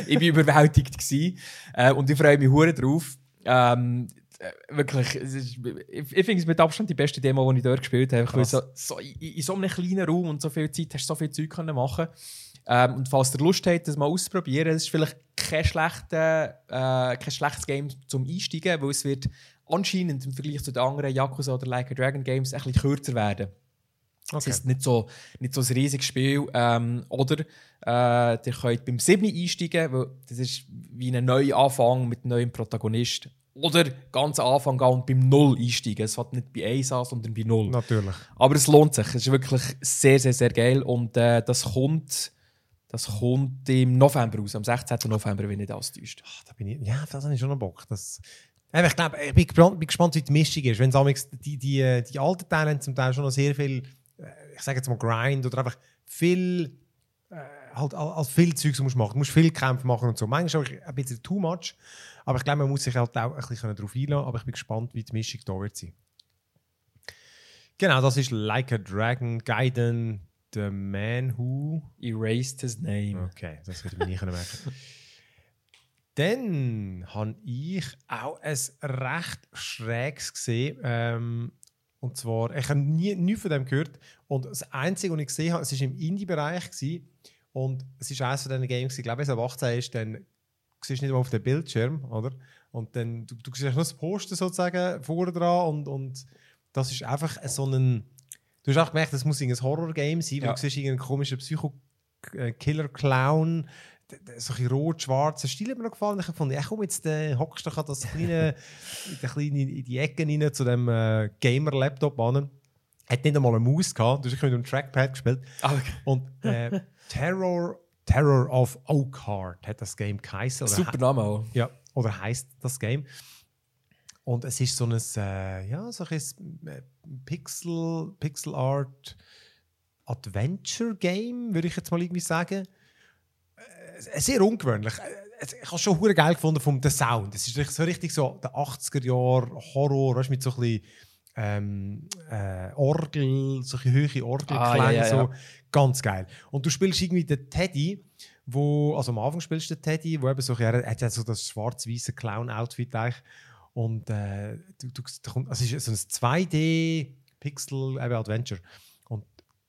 ich bin überwältigt gewesen. Äh, und ich freue mich hure drauf. Ähm, äh, wirklich, es ist, ich, ich finde es mit Abstand die beste Demo, die ich dort gespielt habe. Weil
Krass.
so, so in, in so einem kleinen Raum und so viel Zeit hast du so viel Zeug können machen. Ähm, und falls ihr Lust habt, das mal auszuprobieren, es ist vielleicht kein, schlechte, äh, kein schlechtes Game zum Einsteigen, weil es wird anscheinend im Vergleich zu den anderen Yakuza oder Like a Dragon Games ein bisschen kürzer werden. Es
Okay.
ist nicht so, nicht so ein riesiges Spiel. Ähm, oder äh, ihr könnt beim 7 einsteigen, weil das ist wie ein neuer Anfang mit einem neuen Protagonist. Oder ganz am Anfang gehen und beim 0 einsteigen. Es hat nicht bei 1 an, sondern bei 0.
Natürlich.
Aber es lohnt sich. Es ist wirklich sehr, sehr, sehr geil. Und äh, das kommt. Das kommt im November raus, am 16. November, wenn ich nicht alles täuscht.
Ach, da bin ich, ja, das habe ich schon noch Bock. Das, Eben, ich glaube, ich bin gespannt, bin gespannt, wie die Mischung ist. Wenn die, die, die alten Teile haben zum Teil schon noch sehr viel, äh, ich sage jetzt mal Grind oder einfach viel, äh, halt al- als viel Zeugs musst machen. Du musst viel Kämpfe machen und so. Manchmal ist auch ein bisschen too much. Aber ich glaube, man muss sich halt auch ein bisschen darauf einlassen. Aber ich bin gespannt, wie die Mischung da wird sein. Genau, das ist Like a Dragon, Gaiden, The Man Who.
Erased his name.
Okay, das würde ich mir nicht merken. Dann habe ich auch ein recht schräges gesehen. Ähm, und zwar, ich habe nie, nie von dem gehört. Und das Einzige, was ich gesehen habe, es war im Indie-Bereich. Und es war eines von diesen Games, ich glaube, wenn es ab 18 ist, dann siehst du nicht mal auf dem Bildschirm, oder? Und dann, du, du siehst nur das Poster sozusagen vorne dran und, und das ist einfach so ein... Du hast auch gemerkt, das muss ein Horror-Game sein, weil
Ja.
du siehst irgendeinen komischen Psycho-Killer-Clown, d- so ein rot-schwarzer Stil hat mir noch gefallen. Ich fand, ja komm, jetzt äh, hockst du das kleine, in, die kleine, in die Ecke rein zu dem äh, Gamer-Laptop an. Hat nicht einmal eine Maus gehabt, du hast mit dem Trackpad gespielt.
Ah,
Und äh, Terror, Terror of Oakhart hat das Game geheißen.
super Name auch.
ja, oder heißt das Game. Und es ist so ein, äh, ja, so ein äh, Pixel, Pixel Art Adventure Game, würde ich jetzt mal irgendwie sagen. Äh, sehr ungewöhnlich. Äh, Ich habe es schon hure geil gefunden vom Sound. Es ist so richtig so der 80er Jahre Horror, weißt, mit so ein bisschen ähm, äh, Orgel, solche hohe Orgelklänge,
Ah, ja, ja,
so
ja.
Ganz geil. Und du spielst irgendwie den Teddy, wo, also am Anfang spielst du den Teddy, wo eben so, er hat ja so das schwarz-weiße Clown-Outfit eigentlich. Und äh, du, du, also es ist so ein 2D-Pixel-Adventure. Und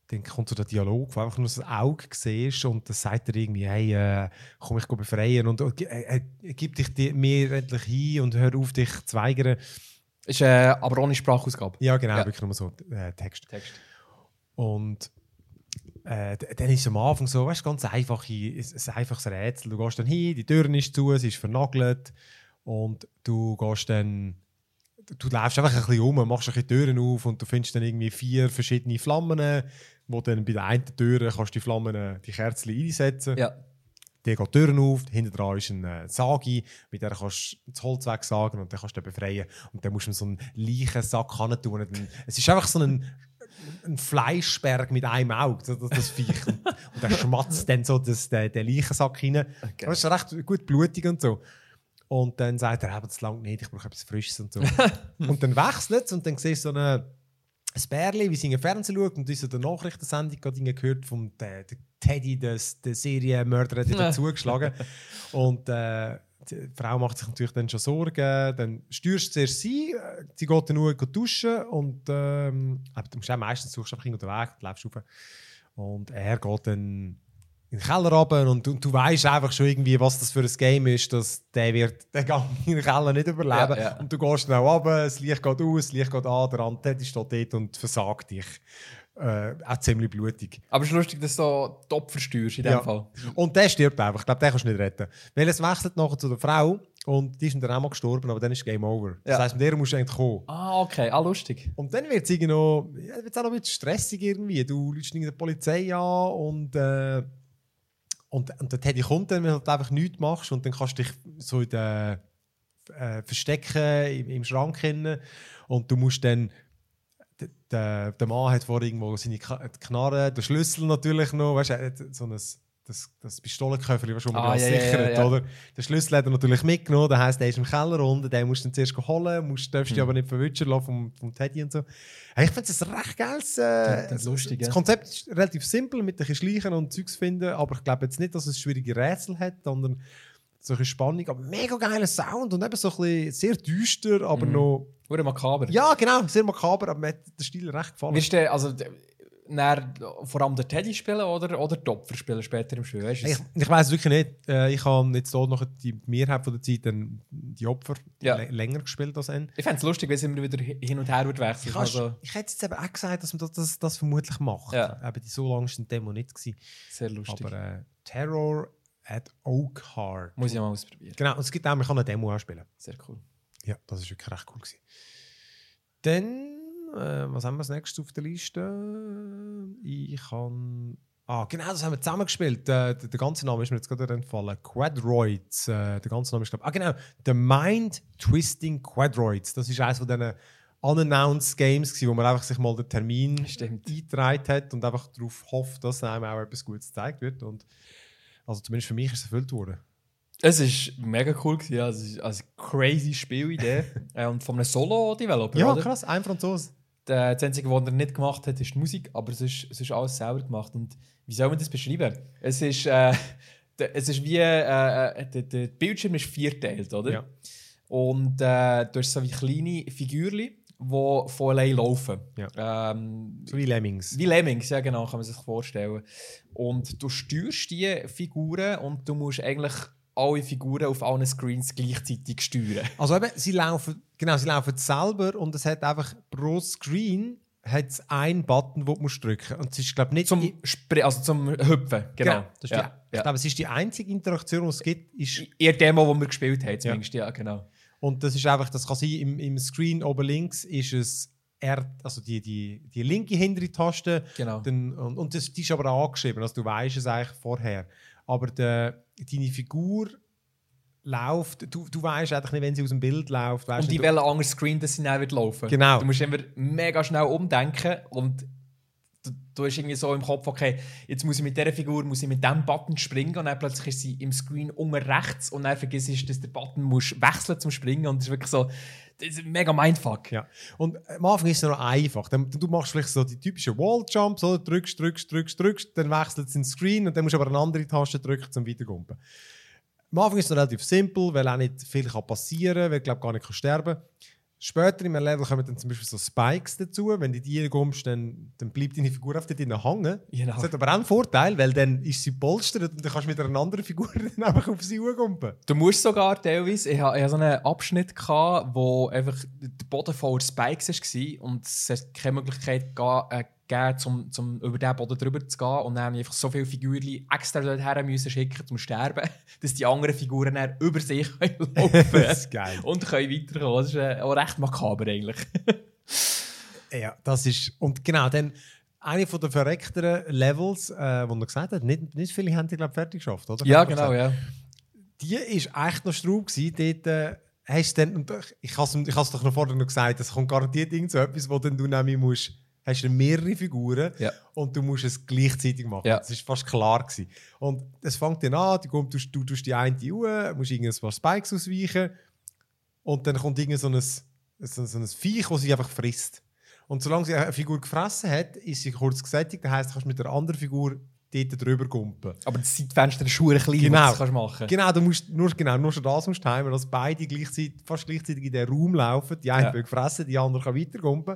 dann kommt so der Dialog, wo einfach nur so ein Auge siehst und dann sagt er irgendwie, hey, äh, komm, ich befreien und äh, äh, gib dich dir, mir endlich hin und hör auf, dich zu weigern.
Ist äh, aber ohne Sprachausgabe.
Ja, genau,
Ja.
wirklich nur so äh, Text.
Text.
Und äh, dann ist es am Anfang so, weißt, ganz einfach, ein einfaches Rätsel. Du gehst dann hin, die Tür ist zu, sie ist vernagelt und du gehst dann, du läufst einfach ein bisschen um, machst ein bisschen Türen auf und du findest dann irgendwie vier verschiedene Flammen, wo dann bei der einen Tür kannst du die Flammen, äh, die Kerzen einsetzen.
Ja.
Die geht die Türen auf, hinten dran ist ein äh, Sagi, mit der kannst du das Holz wegsagen und dann kannst du den befreien. Und dann musst du so einen Leichensack hin tun. Es ist einfach so ein, ein Fleischberg mit einem Auge, das, das, Viech. Und, und der schmatzt dann so das, den, den Leichensack rein. Das ist recht gut blutig und so. Und dann sagt er, das langt nicht, ich brauche etwas Frisches und so. und dann wechselt es und dann siehst du so eine, ein Bärli, wie sie in den Fernsehen schaut und in der Nachrichtensendung gerade gehört vom der, der Teddy, der Serienmörder, hat dazugeschlagen. und äh, die Frau macht sich natürlich dann schon Sorgen. Dann stürzt zuerst sie, äh, sie geht dann nur duschen und ähm, du musst auch meistens suchst einfach den Weg, läufst rauf. Und er geht dann in den Keller runter und, und du weißt einfach schon irgendwie, was das für ein Game ist, dass der wird den Gang in den Keller nicht überleben.
Ja, ja.
Und du gehst dann auch runter, das Licht geht aus, das Licht geht an, der Antenne steht dort und versagt dich. Äh, auch ziemlich blutig.
Aber es ist lustig, dass du so die Opfer steuerst in dem
Ja.
Fall.
Und der stirbt einfach. Ich glaube, den kannst du nicht retten. Weil es wechselt nachher zu der Frau und die ist dann auch mal gestorben, aber dann ist Game Over. Das
Ja.
heisst, mit der musst du eigentlich kommen.
Ah, okay. Ah, lustig.
Und dann wird es irgendwie noch, ja, wird's auch noch ein bisschen stressig irgendwie. Du irgendwie die Polizei an und, äh, und, und der Teddy kommt dann, wenn du halt einfach nichts machst und dann kannst du dich so in den, äh, verstecken im, im Schrank hin und du musst dann der, der, Mann hat vor irgendwo seine Knarre, den Schlüssel natürlich noch, weißt du, er hat so ein das, das Pistolenköfferli, was man
Ah,
ah,
ja,
sichert,
ja, ja.
oder? Den Schlüssel hat er natürlich mitgenommen, das heisst, der ist im Keller unten, den musst du dann zuerst holen, musst, darfst
Hm.
dich aber nicht verwischen lassen vom, vom Teddy und so. Hey, ich finde es ein recht geiles. Äh,
das lustig,
das. Konzept ist relativ simpel, mit bisschen Schleichen und Zeugs finden, aber ich glaube jetzt nicht, dass es schwierige Rätsel hat, sondern so eine Spannung, aber mega geiler Sound und eben so ein bisschen sehr düster, aber
Mhm.
noch.
Wurde makaber.
Ja, genau, sehr makaber, aber mir hat der Stil recht gefallen.
Wirst du also, dann vor allem der Teddy spielen oder, oder die Opfer spielen später im Spiel? Weißt du?
Ich, ich weiß wirklich nicht. Äh, ich habe jetzt hier noch die Mehrheit von der Zeit dann die Opfer
Ja.
lä- länger gespielt als N.
Ich fände es lustig, wenn es immer wieder hin und her wird wechseln.
Ich,
Also,
ich hätte jetzt eben auch gesagt, dass man das, das, das vermutlich macht.
Ja.
Eben, die so lange war die Demo nicht. Gewesen.
sehr lustig.
Aber äh, Terror at Oakhart.
Muss ich mal ausprobieren.
Genau, und es gibt auch, man kann eine Demo auch spielen.
Sehr cool.
Ja, das ist wirklich recht cool. Gewesen. Dann, äh, was haben wir als nächstes auf der Liste? Ich kann. Ah, genau, das haben wir zusammen gespielt. Äh, der, der ganze Name ist mir jetzt gerade entfallen. Quadroids. Äh, der ganze Name ist, glaube ich. Ah, genau. The Mind Twisting Quadroids. Das ist eines von diesen unannounced Games, gewesen, wo man einfach sich mal den Termin
Stimmt.
eingetragen hat und einfach darauf hofft, dass einem auch etwas Gutes gezeigt wird. Und also zumindest für mich ist es erfüllt worden.
Es war mega cool. Gewesen, ja. Es ist also crazy Spielidee. äh, und von einem Solo-Developer.
Ja,
oder?
krass. Ein Franzose.
Der- Das Einzige, was er nicht gemacht hat, ist die Musik, aber es ist, es ist alles selber gemacht. Und wie soll man das beschreiben? Es ist, äh, es ist wie, äh, äh, der, der Bildschirm ist vierteilt, oder?
Ja.
Und äh, du hast so wie kleine Figürchen, die von allein laufen.
Ja.
Ähm,
So wie Lemmings.
wie Lemmings, ja genau, kann man sich vorstellen. Und du steuerst die Figuren und du musst eigentlich alle Figuren auf allen Screens gleichzeitig steuern.
Also eben, sie laufen, genau, sie laufen selber und es hat einfach pro Screen hat's einen Button, den du musst drücken Und es ist, glaube nicht...
Zum,
i-
Spr also zum Hüpfen, genau.
Ist
ja,
die, Ich
ja.
glaube, es ist die einzige Interaktion, die es gibt. Ist,
In der Demo, die wir gespielt haben, zumindest, ja, genau.
Und das ist einfach, das kann sein, im, im Screen oben links ist es R, also die, die, die linke hintere Taste.
genau.
Dann, und, und das, die ist aber angeschrieben, also du weißt es eigentlich vorher. Aber der, deine Figur läuft, du, du weißt eigentlich nicht, wenn sie aus dem Bild läuft. Weißt
Und die wollen anderen Screen, dass sie dann wird laufen.
Genau.
Du musst immer mega schnell umdenken und du, du hast irgendwie so im Kopf, okay, jetzt muss ich mit dieser Figur, muss ich mit diesem Button springen und dann plötzlich ist sie im Screen unten rechts und dann vergisst du, dass der Button muss wechseln zum Springen und das ist wirklich so, das ist mega Mindfuck.
Ja. Und am Anfang ist es noch einfach. Du machst vielleicht so die typischen Walljumps, oder? drückst, drückst, drückst, drückst, dann wechselt es ins Screen und dann musst du aber eine andere Taste drücken, um weitergumpen. Am Anfang ist es relativ simpel, weil auch nicht viel kann passieren kann, weil ich glaube gar nicht kann sterben Später im Level kommen dann zum Beispiel so Spikes dazu. Wenn du die kommst, dann, dann bleibt deine Figur auf drinnen hängen.
Genau.
Das hat aber auch einen Vorteil, weil dann ist sie polstert und dann kannst du mit einer anderen Figur dann einfach auf sie gumpen.
Du musst sogar teilweise, ich hatte so einen Abschnitt, gehabt, wo einfach der Boden voller Spikes war und es hat keine Möglichkeit äh, gegeben, um, um über diesen Boden drüber zu gehen. Und dann habe ich einfach so viele Figürchen extra dorthin müssen schicken zum Sterben, dass die anderen Figuren dann über sich können laufen
Das ist geil.
und können weiterkommen. Das ist äh, auch recht makaber eigentlich.
Ja, das ist. Und genau, dann eine von den verreckteren Levels, äh, wo er gesagt hat, nicht, nicht viele haben die, glaube ich, fertig geschafft, oder?
ja, genau, ja.
Die ist echt noch Straub gewesen. Dort äh, hast du dann, ich habe es doch noch vorher noch gesagt, es kommt garantiert irgend so etwas, wo dann du nämlich musst, hast du mehrere Figuren
Ja.
und du musst es gleichzeitig machen.
Ja.
Das ist fast klar gewesen. Und es fängt dann an, du, kommst, du, du tust die eine Uhr, musst irgendein paar Spikes ausweichen und dann kommt irgend so ein, so, so ein Viech, das sie einfach frisst. Und solange sie eine Figur gefressen hat, ist sie kurz gesättigt. Das heisst, du kannst mit der anderen Figur dort drüber gumpen.
Aber das Zeitfenster ist schon klein,
Genau.
was du kannst machen
Genau, du musst nur, genau, nur schon das musst du timen, dass beide gleichzeitig, fast gleichzeitig in den Raum laufen. Die eine
Ja.
gefressen, die andere kann weiter gumpen.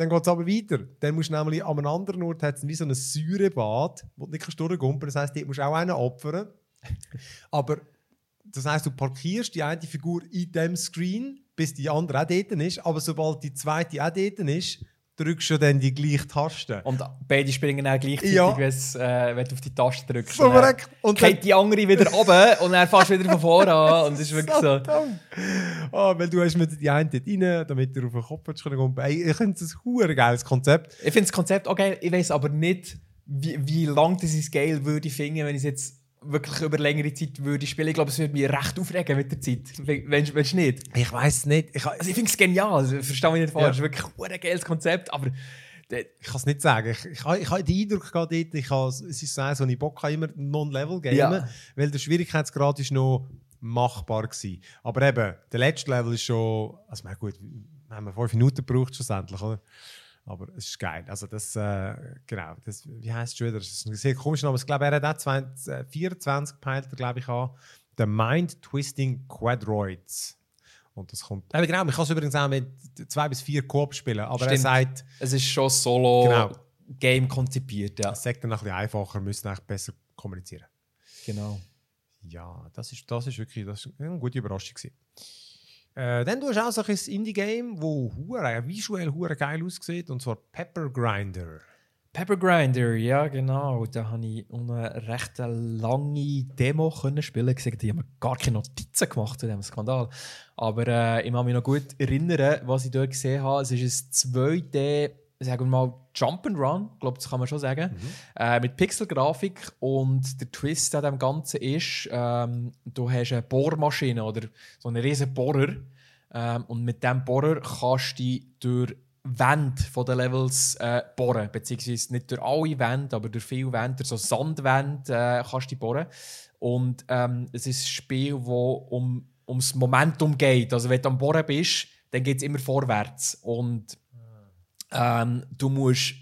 Dann geht es aber weiter. Dann musst du nämlich an einem anderen Ort hat's wie so ein Säurebad, wo du nicht kannst durchgumpen kannst. Das heisst, dort musst du auch einen opfern. aber das heisst, du parkierst die eine Figur in dem Screen, bis die andere auch dort ist. Aber sobald die zweite auch dort ist, drückst du dann die gleiche Taste.
Und beide springen dann gleichzeitig,
Ja.
äh, wenn du auf die Taste drückst.
So
dann.
Und dann-
geht die andere wieder runter und dann fährst du wieder von vorne an. Und das ist wirklich so.
Ah, weil du hast mit die eine dort rein, damit du auf den Kopf kommen. Ey, ich finde das ein geiles Konzept.
Ich finde das Konzept auch geil. Ich weiß aber nicht, wie, wie lang das Scale würde ich finden, wenn ich es jetzt wirklich über längere Zeit würde spielen. Ich glaube, es würde mich recht aufregen mit der Zeit. Wenn du nicht.
Ich weiß nicht. Ich,
Also ich finde es genial. Also, verstehe mich nicht falsch.
Ja.
Es ist wirklich ein geiles Konzept. Aber der-
ich kann es nicht sagen. Ich, ich, ich habe den Eindruck gehabt, dort, ich habe, es ist so eins, wo ich Bock habe, immer Non-Level gamen,
Ja.
weil der Schwierigkeitsgrad ist noch machbar gewesen. Aber eben, der letzte Level ist schon, also gut, wir haben fünf Minuten gebraucht schlussendlich, oder? Aber es ist geil. Also das, äh, genau, das, wie heißt es schon wieder? Das ist ein sehr komischer Name. Ich glaube, er hat auch 20, äh, 24 peilt er, glaube ich, an. The Mind Twisting Quadroids. Und das kommt. Eben, genau, man kann es übrigens auch mit zwei bis vier Coop spielen, aber er
Stimmt.
sagt,
es ist schon solo
Genau.
Game konzipiert. Ja,
es sagt dann ein bisschen einfacher, müssen eigentlich besser kommunizieren.
genau.
Ja, das ist, das ist wirklich das ist eine gute Überraschung. Gewesen. Äh, dann du hast auch so ein Indie-Game, hure- visuell hure geil aussieht, und zwar Pepper Grinder.
Pepper Grinder, ja genau. Da habe ich eine recht lange Demo können spielen. Gesehen, die haben gar keine Notizen gemacht zu diesem Skandal. Aber äh, ich kann mich noch gut erinnern, was ich dort gesehen habe. Es ist ein 2D, sagen wir mal, Jump'n'Run, ich glaube, das kann man schon sagen. Äh, mit Pixelgrafik. Und der Twist an dem Ganzen ist, ähm, du hast eine Bohrmaschine oder so einen riesen Bohrer. Ähm, und mit diesem Bohrer kannst du durch Wände von den Levels äh, bohren. Beziehungsweise nicht durch alle Wände, aber durch viele Wände, durch so Sandwände äh, kannst du bohren. Und ähm, es ist ein Spiel, das um, ums Momentum geht. Also wenn du am Bohren bist, dann geht es immer vorwärts. Und ähm, du musst,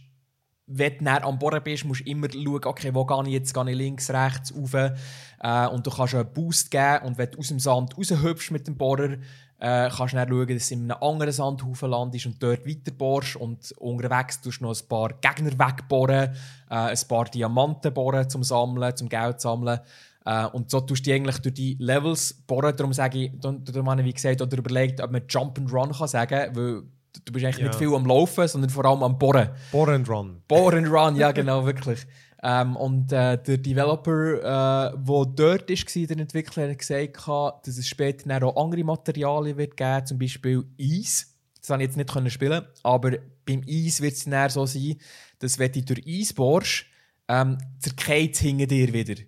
wenn du näher am Bohren bist, musst immer schauen, okay, wo gehe ich jetzt? Gehe ich links, rechts, rauf? Äh, und du kannst einen Boost geben und wenn du aus dem Sand raushüpfst mit dem Bohrer, äh, kannst du dann schauen, dass du in einem anderen Sandhaufen landest und dort weiter bohrst und unterwegs tust du noch ein paar Gegner wegbohren, äh, ein paar Diamanten bohren zum Sammeln, zum Geld sammeln. Äh, und so tust du eigentlich durch die Levels bohren. Darum sage ich, darum habe ich wie gesagt oder überlegt, ob man Jump and Run kann sagen, weil du bist eigentlich
Ja.
nicht viel am Laufen, sondern vor allem am Bohren.
Bore and Run.
Bore and Run, ja genau, wirklich. Ähm, und äh, der Developer, äh, der dort war, der Entwickler, hat gesagt, dass es später auch andere Materialien wird geben, zum Beispiel Eis. Das konnte ich jetzt nicht können spielen, aber beim Eis wird es so sein, dass wenn du durch Eis bohrst, ähm, zerkeilt es hinter dir wieder.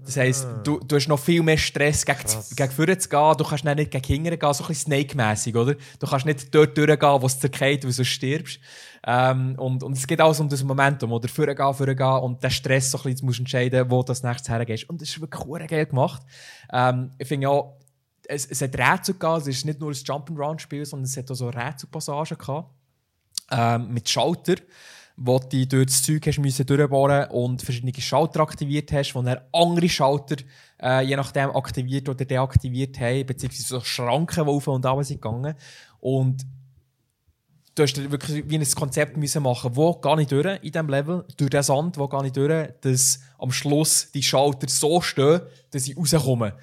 Das heisst, du, du hast noch viel mehr Stress, gegen,
Krass.
gegen vorne zu gehen. Du kannst nicht gegen hinten gehen, so ein bisschen Snake-mässig, oder? Du kannst nicht dort durchgehen, wo es zerkeilt, weil du stirbst. Ähm, und, und es geht alles um das Momentum, oder? Vorne gehen, vorne gehen und den Stress so ein bisschen, du musst entscheiden, wo du als nächstes hergehst. Und das ist wirklich geil gemacht. Ähm, ich finde auch, es, es hat Rätsel gehabt, es ist nicht nur ein Jump'n'Run-Spiel, sondern es hat auch so Rätselpassagen gehabt. Ähm, mit Schalter, wo du durch das Zeug hast müssen durchbohren und verschiedene Schalter aktiviert hast, wo dann andere Schalter äh, je nachdem aktiviert oder deaktiviert haben, beziehungsweise so Schranken, die auf und ab sind gegangen. Und du hast wirklich wie ein Konzept müssen machen, wo gehe ich durch in diesem Level, durch den Sand, wo gehe ich durch, dass am Schluss die Schalter so stehen, dass ich rauskomme.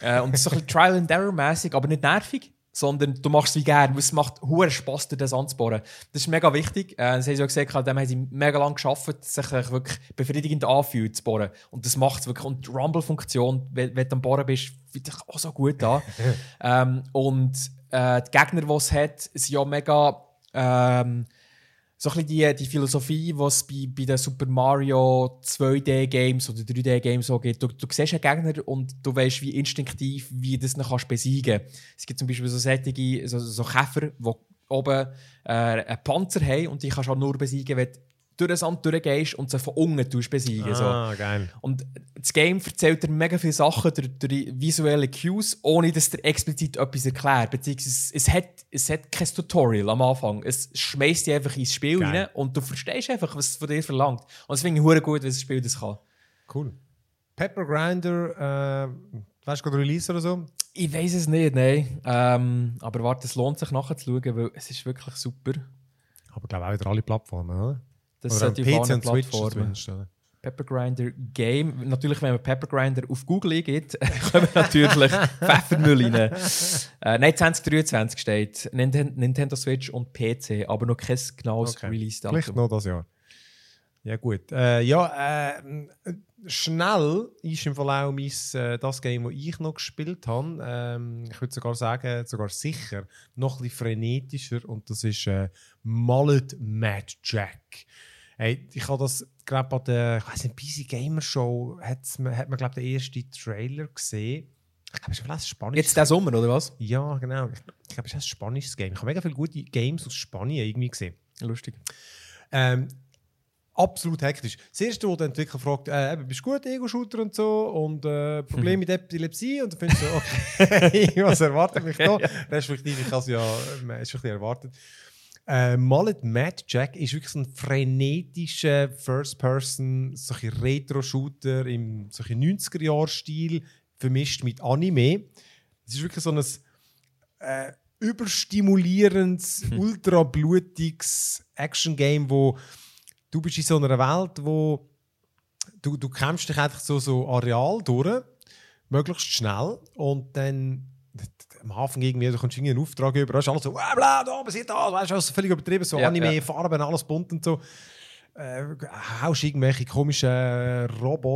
Äh, und das ist so ein bisschen Trial and Error mäßig, aber nicht nervig, sondern du machst es wie gerne, weil es macht hohen Spass, durch den Sand zu bohren. Das ist mega wichtig. Äh, das haben sie ja gesagt, dem haben sie mega lange geschafft, dass es sich wirklich befriedigend anfühlt zu bohren. Und das macht es wirklich. Und die Rumble-Funktion, wenn, wenn du am Bohren bist, fühlt sich auch so gut an. ähm, und äh, die Gegner, die es hat, sind ja mega ähm, so ein bisschen die, die Philosophie, die es bei, bei den Super Mario 2D-Games oder 3D-Games so gibt. Du, du siehst einen Gegner und du weißt wie instinktiv, wie du kannst besiegen kannst. Es gibt zum Beispiel so sättige, so, so Käfer, die oben äh, einen Panzer haben und die kannst du auch nur besiegen, wenn du durch den Sand durchgehst und sie von unten besiegen. So.
Ah, geil.
Und das Game erzählt dir mega viele Sachen durch, durch die visuellen Cues, ohne dass dir explizit etwas erklärt. Beziehungsweise es hat, es hat kein Tutorial am Anfang. Es schmeißt dich einfach ins Spiel
Geil.
rein und du verstehst einfach, was es von dir verlangt. Und das finde ich gut, wenn das Spiel das kann.
Cool. Pepper Grinder, äh, weißt du gerade Release oder so?
Ich weiß es nicht, nein. Ähm, aber warte, es lohnt sich nachzuschauen, weil es ist wirklich super.
Aber glaube auch wieder alle Plattformen, oder?
Das
oder
sollte auf allen
und Switch
Plattformen.
oder?
Pepper Grinder Game. Natürlich, wenn man Pepper Grinder auf Google eingibt, kommen natürlich Pfeffermüll rein. Äh, nein, 2023 steht Ninten- Nintendo Switch und PC, aber noch kein genaues
Okay.
Release-Datum.
Vielleicht noch das Jahr. Ja, gut. Äh, ja, äh, schnell ist im auch mein, äh, das Game, das ich noch gespielt habe. Ähm, ich würde sogar sagen, sogar sicher, noch ein bisschen frenetischer. Und das ist äh, Mullet Mad Jack. Hey, ich habe das gerade bei der, ich weiß nicht, PC Gamer Show, hat man, glaube den ersten Trailer gesehen. Ich glaube, es ist ein spanisches
Jetzt der Sommer, oder was?
Ja, genau. Ich, ich glaube, es ist ein spanisches Game. Ich habe mega viele gute Games aus Spanien irgendwie gesehen.
Lustig.
Ähm, absolut hektisch. Das erste, wo der Entwickler fragt, äh, bist du gut, Ego-Shooter und so, und äh, Probleme mit Epilepsie, und dann findest du, okay, was erwartet mich da? Respektive, ich habe es ja äh, ist ein bisschen erwartet. Äh, Mullet Mad Jack ist wirklich so ein frenetischer First-Person, solche Retro-Shooter im solche 90er-Jahr-Stil, vermischt mit Anime. Es ist wirklich so ein äh, überstimulierendes, ultra-blutiges Action-Game, wo du bist in so einer Welt, wo du, du kämpfst dich einfach so, so Areal durch, möglichst schnell und dann am Anfang irgendwie, du kommst irgendwie einen Auftrag über, da ist alles so, bla, bla, da passiert das, weißt du, also völlig übertrieben, so
Ja,
Anime,
ja.
Farben, alles bunt und so. Äh, haust irgendwelche komischen äh,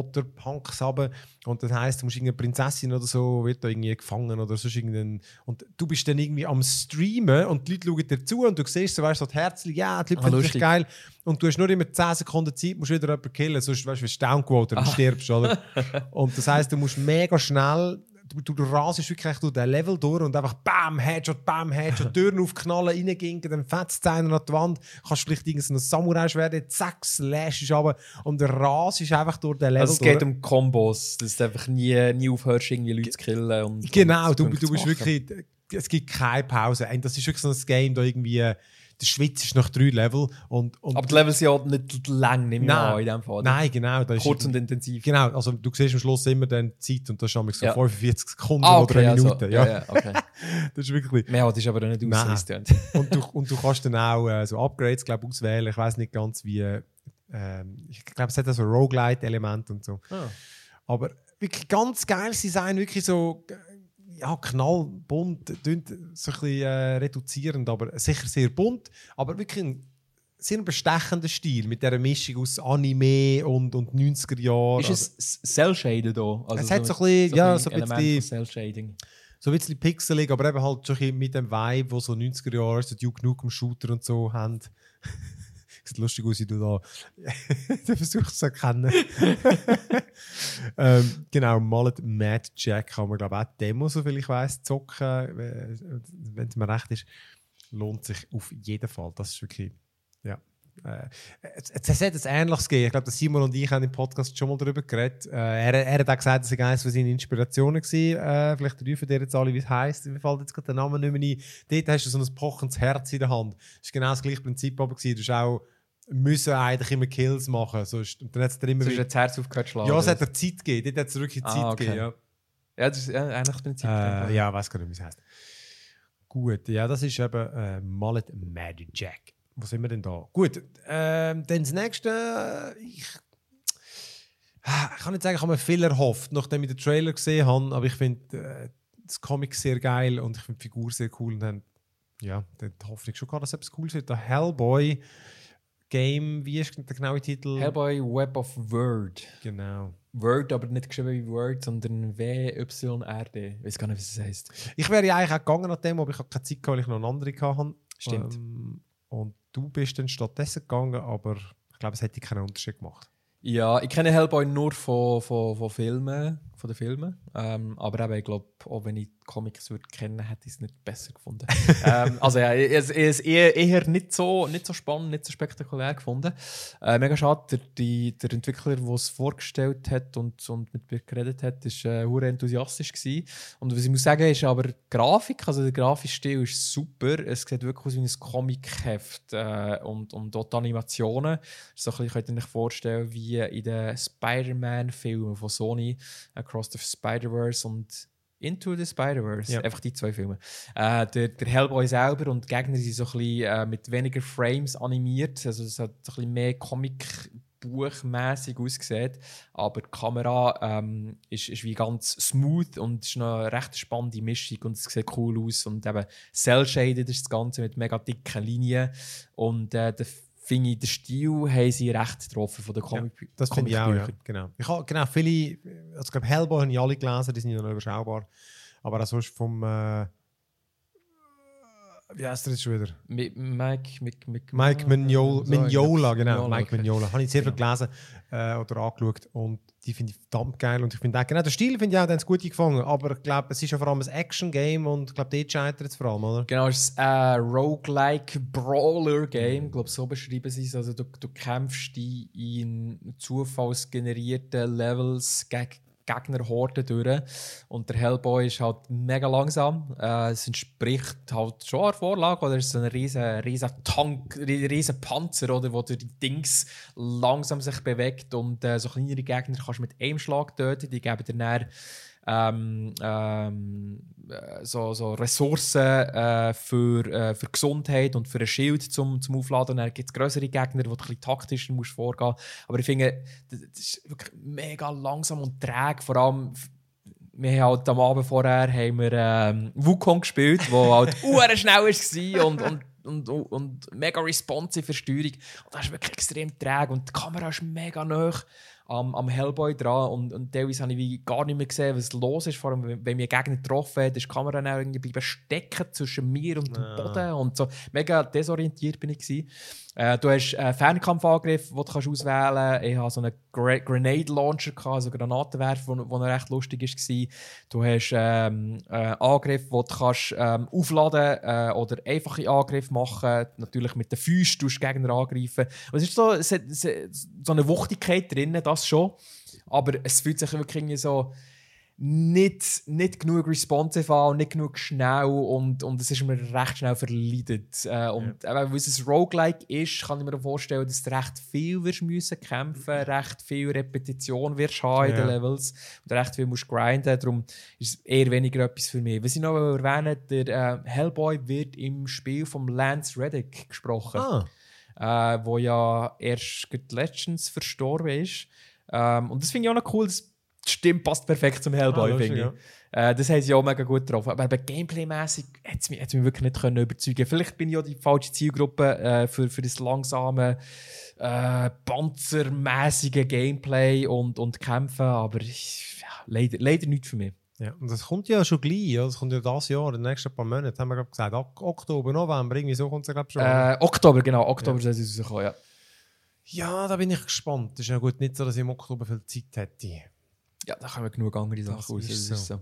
Roboter-Punks runter und das heisst, du musst irgendeine Prinzessin oder so, wird da irgendwie gefangen oder sonst irgendein und du bist dann irgendwie am Streamen und die Leute schauen dir zu und du siehst so, weißt du, so Herzchen, ja, die Leute
Ah,
finden dich geil und du hast nur immer 10 Sekunden Zeit, musst wieder jemanden killen, sonst weißt du, wirst du downquoted und
Ah.
stirbst, oder? und das heisst, du musst mega schnell Du, du, du rasest wirklich durch den Level durch und einfach BAM, Headshot, BAM, Headshot, Türen aufknallen, reinginken, dann fetzt einer an die Wand, kannst vielleicht irgendein Samurai-Schwert, zack, slashst aber und der Ras ist einfach durch den Level
Also es geht
durch.
um Kombos, dass du einfach nie, nie aufhörst, irgendwie Leute zu killen. Und,
Genau,
und
du, du bist wirklich. Es gibt keine Pause. Das ist wirklich so ein Game, da irgendwie. Der Schwitz ist nach drei Level. Und, und
Aber die Levels sind ja nicht lang, nehme ich an, in dem Fall.
Nein, genau.
Kurz und intensiv.
Genau, also du siehst am Schluss immer dann die Zeit und das ist so
Ja.
45 Sekunden
Ah,
oder
okay,
eine
also,
Minute. ja.
ja, ja, okay.
Das ist wirklich.
Mehr hat ist aber nicht
Nein.
aus, wie es tönt.
und, du, und du kannst dann auch äh, so Upgrades glaub, auswählen. Ich weiß nicht ganz wie. Äh, ich glaube, es hat auch so Roguelite-Element und so.
Ah.
Aber wirklich ganz geiles Design, wirklich so ja, knallbunt, so ein bisschen äh, reduzierend, aber sicher sehr bunt, aber wirklich ein sehr bestechender Stil mit dieser Mischung aus Anime und, und 90er Jahren.
Ist es Cell-Shaded da? Also
es hat so ein bisschen, ja, so ein
Element
bisschen,
von Cell-Shading.
so ein bisschen pixelig, aber eben halt schon mit dem Vibe, wo so 90er Jahre, so Duke Nukem Shooter und so haben. Sieht lustig aus, wie du da du versuchst es zu erkennen. ähm, genau, Mallet Mad Jack kann man, glaube ich, auch Demo, soviel ich weiß, zocken, wenn es mir recht ist. Lohnt sich auf jeden Fall. Das ist wirklich, ja. Äh, es, es hat ein ähnliches gegeben. Ich glaube, Simon und ich haben im Podcast schon mal darüber geredet. Äh, er, er hat auch gesagt, dass er eines von seinen Inspirationen war. Äh, vielleicht rufen dir jetzt alle, wie es heisst. Mir fällt jetzt gerade der Name nicht mehr ein. Dort hast du so ein pochendes Herz in der Hand. Das war genau das gleiche Prinzip aber. gewesen. Du hast auch müssen eigentlich immer Kills machen. Sonst, und dann hat es immer wieder,
das Herz aufgehört schlagen.
Ja, es hat dir Zeit gegeben. Dort hat es wirklich
Ah,
Zeit
okay.
gegeben. Ja.
ja, das ist ja, eigentlich Prinzip.
Äh, ja, weiß gar nicht, wie es heißt. Gut, ja, das ist eben äh, Mullet Mad Jack. Wo sind wir denn da? Gut, ähm, dann das nächste. äh, Ich, Ah, ich kann nicht sagen, ich habe mir viel erhofft, nachdem ich den Trailer gesehen habe, aber ich finde äh, das Comic sehr geil und ich finde die Figur sehr cool. Und dann, ja, dann die Hoffnung schon gehabt, dass etwas cool wird. Der Hellboy Game, wie ist der genaue Titel?
Hellboy Web of Word.
Genau.
Word, aber nicht geschrieben wie Word, sondern W-Y-R-D. Ich weiß gar nicht, wie es heißt.
Ich wäre ja eigentlich auch gegangen nach dem, aber ich habe keine Zeit gehabt, weil ich noch eine andere hatte.
Stimmt.
Ähm, und du bist dann stattdessen gegangen, aber ich glaube, es hätte keinen Unterschied gemacht.
Ja, ich kenne Hellboy nur von, von, von Filmen, von den Filmen. Ähm, aber eben, ich glaube, auch wenn ich Comics würde kennen, hätte ich es nicht besser gefunden. ähm, also ja, ich, ich, ich, eher, eher nicht, so, nicht so spannend, nicht so spektakulär gefunden. Äh, mega schade, der, die, der Entwickler, der es vorgestellt hat und, und mit mir geredet hat, war äh, enthusiastisch. Gewesen. Und was ich muss sagen, ist aber die Grafik, also der grafische Stil ist super. Es sieht wirklich aus wie ein Comic-Heft äh, und, und dort Animationen. So ein bisschen, könnt ihr euch vorstellen, wie in den Spider-Man-Filmen von Sony, Across the Spider-Verse und Into the Spider-Verse.
Ja.
Einfach die zwei Filme. Äh, der, der Hellboy selber und die Gegner sind so ein bisschen äh, mit weniger Frames animiert. Also es hat so ein bisschen mehr Comic-Buchmäßig ausgesehen. Aber die Kamera ähm, ist, ist wie ganz smooth und ist eine recht spannende Mischung und es sieht cool aus. Und eben cell-shaded ist das Ganze mit mega dicken Linien. Und äh, der finde ich, den Stil haben sie recht getroffen von den Comic
Das finde ich auch, ja. Genau. Ich habe genau viele, also ich glaube Hellboy habe ich alle gelesen, die sind ja noch überschaubar. Aber auch sonst vom, äh, wie heißt der jetzt schon wieder?
Mi- Mike, Mike, Mike,
Mike Mignola,
So,
Mignola genau.
Mignola,
Mike
okay.
Mignola. Habe ich sehr viel
Genau.
gelesen äh, oder angeschaut und die finde ich verdammt geil. Und ich finde auch, genau, der Stil finde ich auch ganz gut gefangen. Aber ich glaube, es ist ja vor allem ein Action-Game und ich glaube, dort scheitert es vor allem, oder?
Genau, es ist ein roguelike Brawler-Game. Ich glaube, so beschreiben sie es. Also, du, du kämpfst in zufallsgenerierten Levels gegen Gegnerhorden durch. Und der Hellboy ist halt mega langsam. Äh, es entspricht halt schon einer Vorlage. Oder es ist so ein riesen, riesen Tank, ri- riesen Panzer, oder, wo die Dings langsam sich bewegt. Und äh, so kleinere Gegner kannst du mit einem Schlag töten. Die geben dir dann ähm, ähm, äh, so, so Ressourcen äh, für, äh, für Gesundheit und für ein Schild zum, zum Aufladen. Dann gibt es größere Gegner, wo du ein bisschen taktischer musst vorgehen Aber ich finde, das ist wirklich mega langsam und träge. Vor allem, wir haben halt am Abend vorher haben wir, ähm, Wukong gespielt, wo halt uhr schnell war und, und, und, und mega responsive für Steuerung. Und das ist wirklich extrem träge und die Kamera ist mega nah am, am Hellboy dran und, und teilweise habe ich wie gar nicht mehr gesehen, was los ist. Vor allem, wenn, mir Gegner getroffen hat, ist die Kamera dann irgendwie bleiben stecken zwischen mir und dem Boden und so. Mega desorientiert bin ich gewesen. Äh, du hast einen Fernkampfangriff, den du kannst auswählen kannst. Ich hatte so einen Gra Grenade Launcher, also Granatenwerfer, noch recht lustig war. Du hast ähm, einen Angriff, den du kannst, ähm, aufladen äh, oder einfache Angriffe machen. Natürlich mit den Füßen tust du Gegner angreifen. Es ist so, es hat so eine Wuchtigkeit drin, das schon. Aber es fühlt sich wirklich irgendwie so nicht, nicht genug responsive an und nicht genug schnell und, und es ist mir recht schnell verleidet. Äh, und eben, weil es ein Roguelike ist, kann ich mir vorstellen, dass du recht viel wirst müssen kämpfen, recht viel Repetition wirst haben in den
Ja.
Levels und recht viel musst grinden. Darum ist es eher weniger etwas für mich. Was ich noch erwähnen der äh, Hellboy wird im Spiel von Lance Reddick gesprochen
Ah,
äh, wo ja erst letztens verstorben ist. Ähm, und das finde ich auch noch cool. Das die Stimme passt perfekt zum Hellboy,
Ah,
finde ich. Äh, das haben sie auch mega gut getroffen. Aber eben Gameplay-mässig hat es mich, hat's mich wirklich nicht können überzeugen Vielleicht bin ich ja die falsche Zielgruppe äh, für, für das langsame, äh, panzermäßige Gameplay und, und Kämpfen, aber ich, ja, leider, leider nicht für mich.
ja. Und das kommt ja schon gleich, ja. das kommt ja dieses Jahr, in den nächsten paar Monaten, haben wir gerade gesagt, Ok- Oktober, November, irgendwie so kommt es glaube ich schon.
Äh, Oktober, genau, Oktober soll es rauskommen, ja.
ja, da bin ich gespannt. Das ist ja gut, nicht so, dass ich im Oktober viel Zeit hätte.
Ja, da kommen genug andere Sachen
Das
raus.
ist
das ist
so.
so.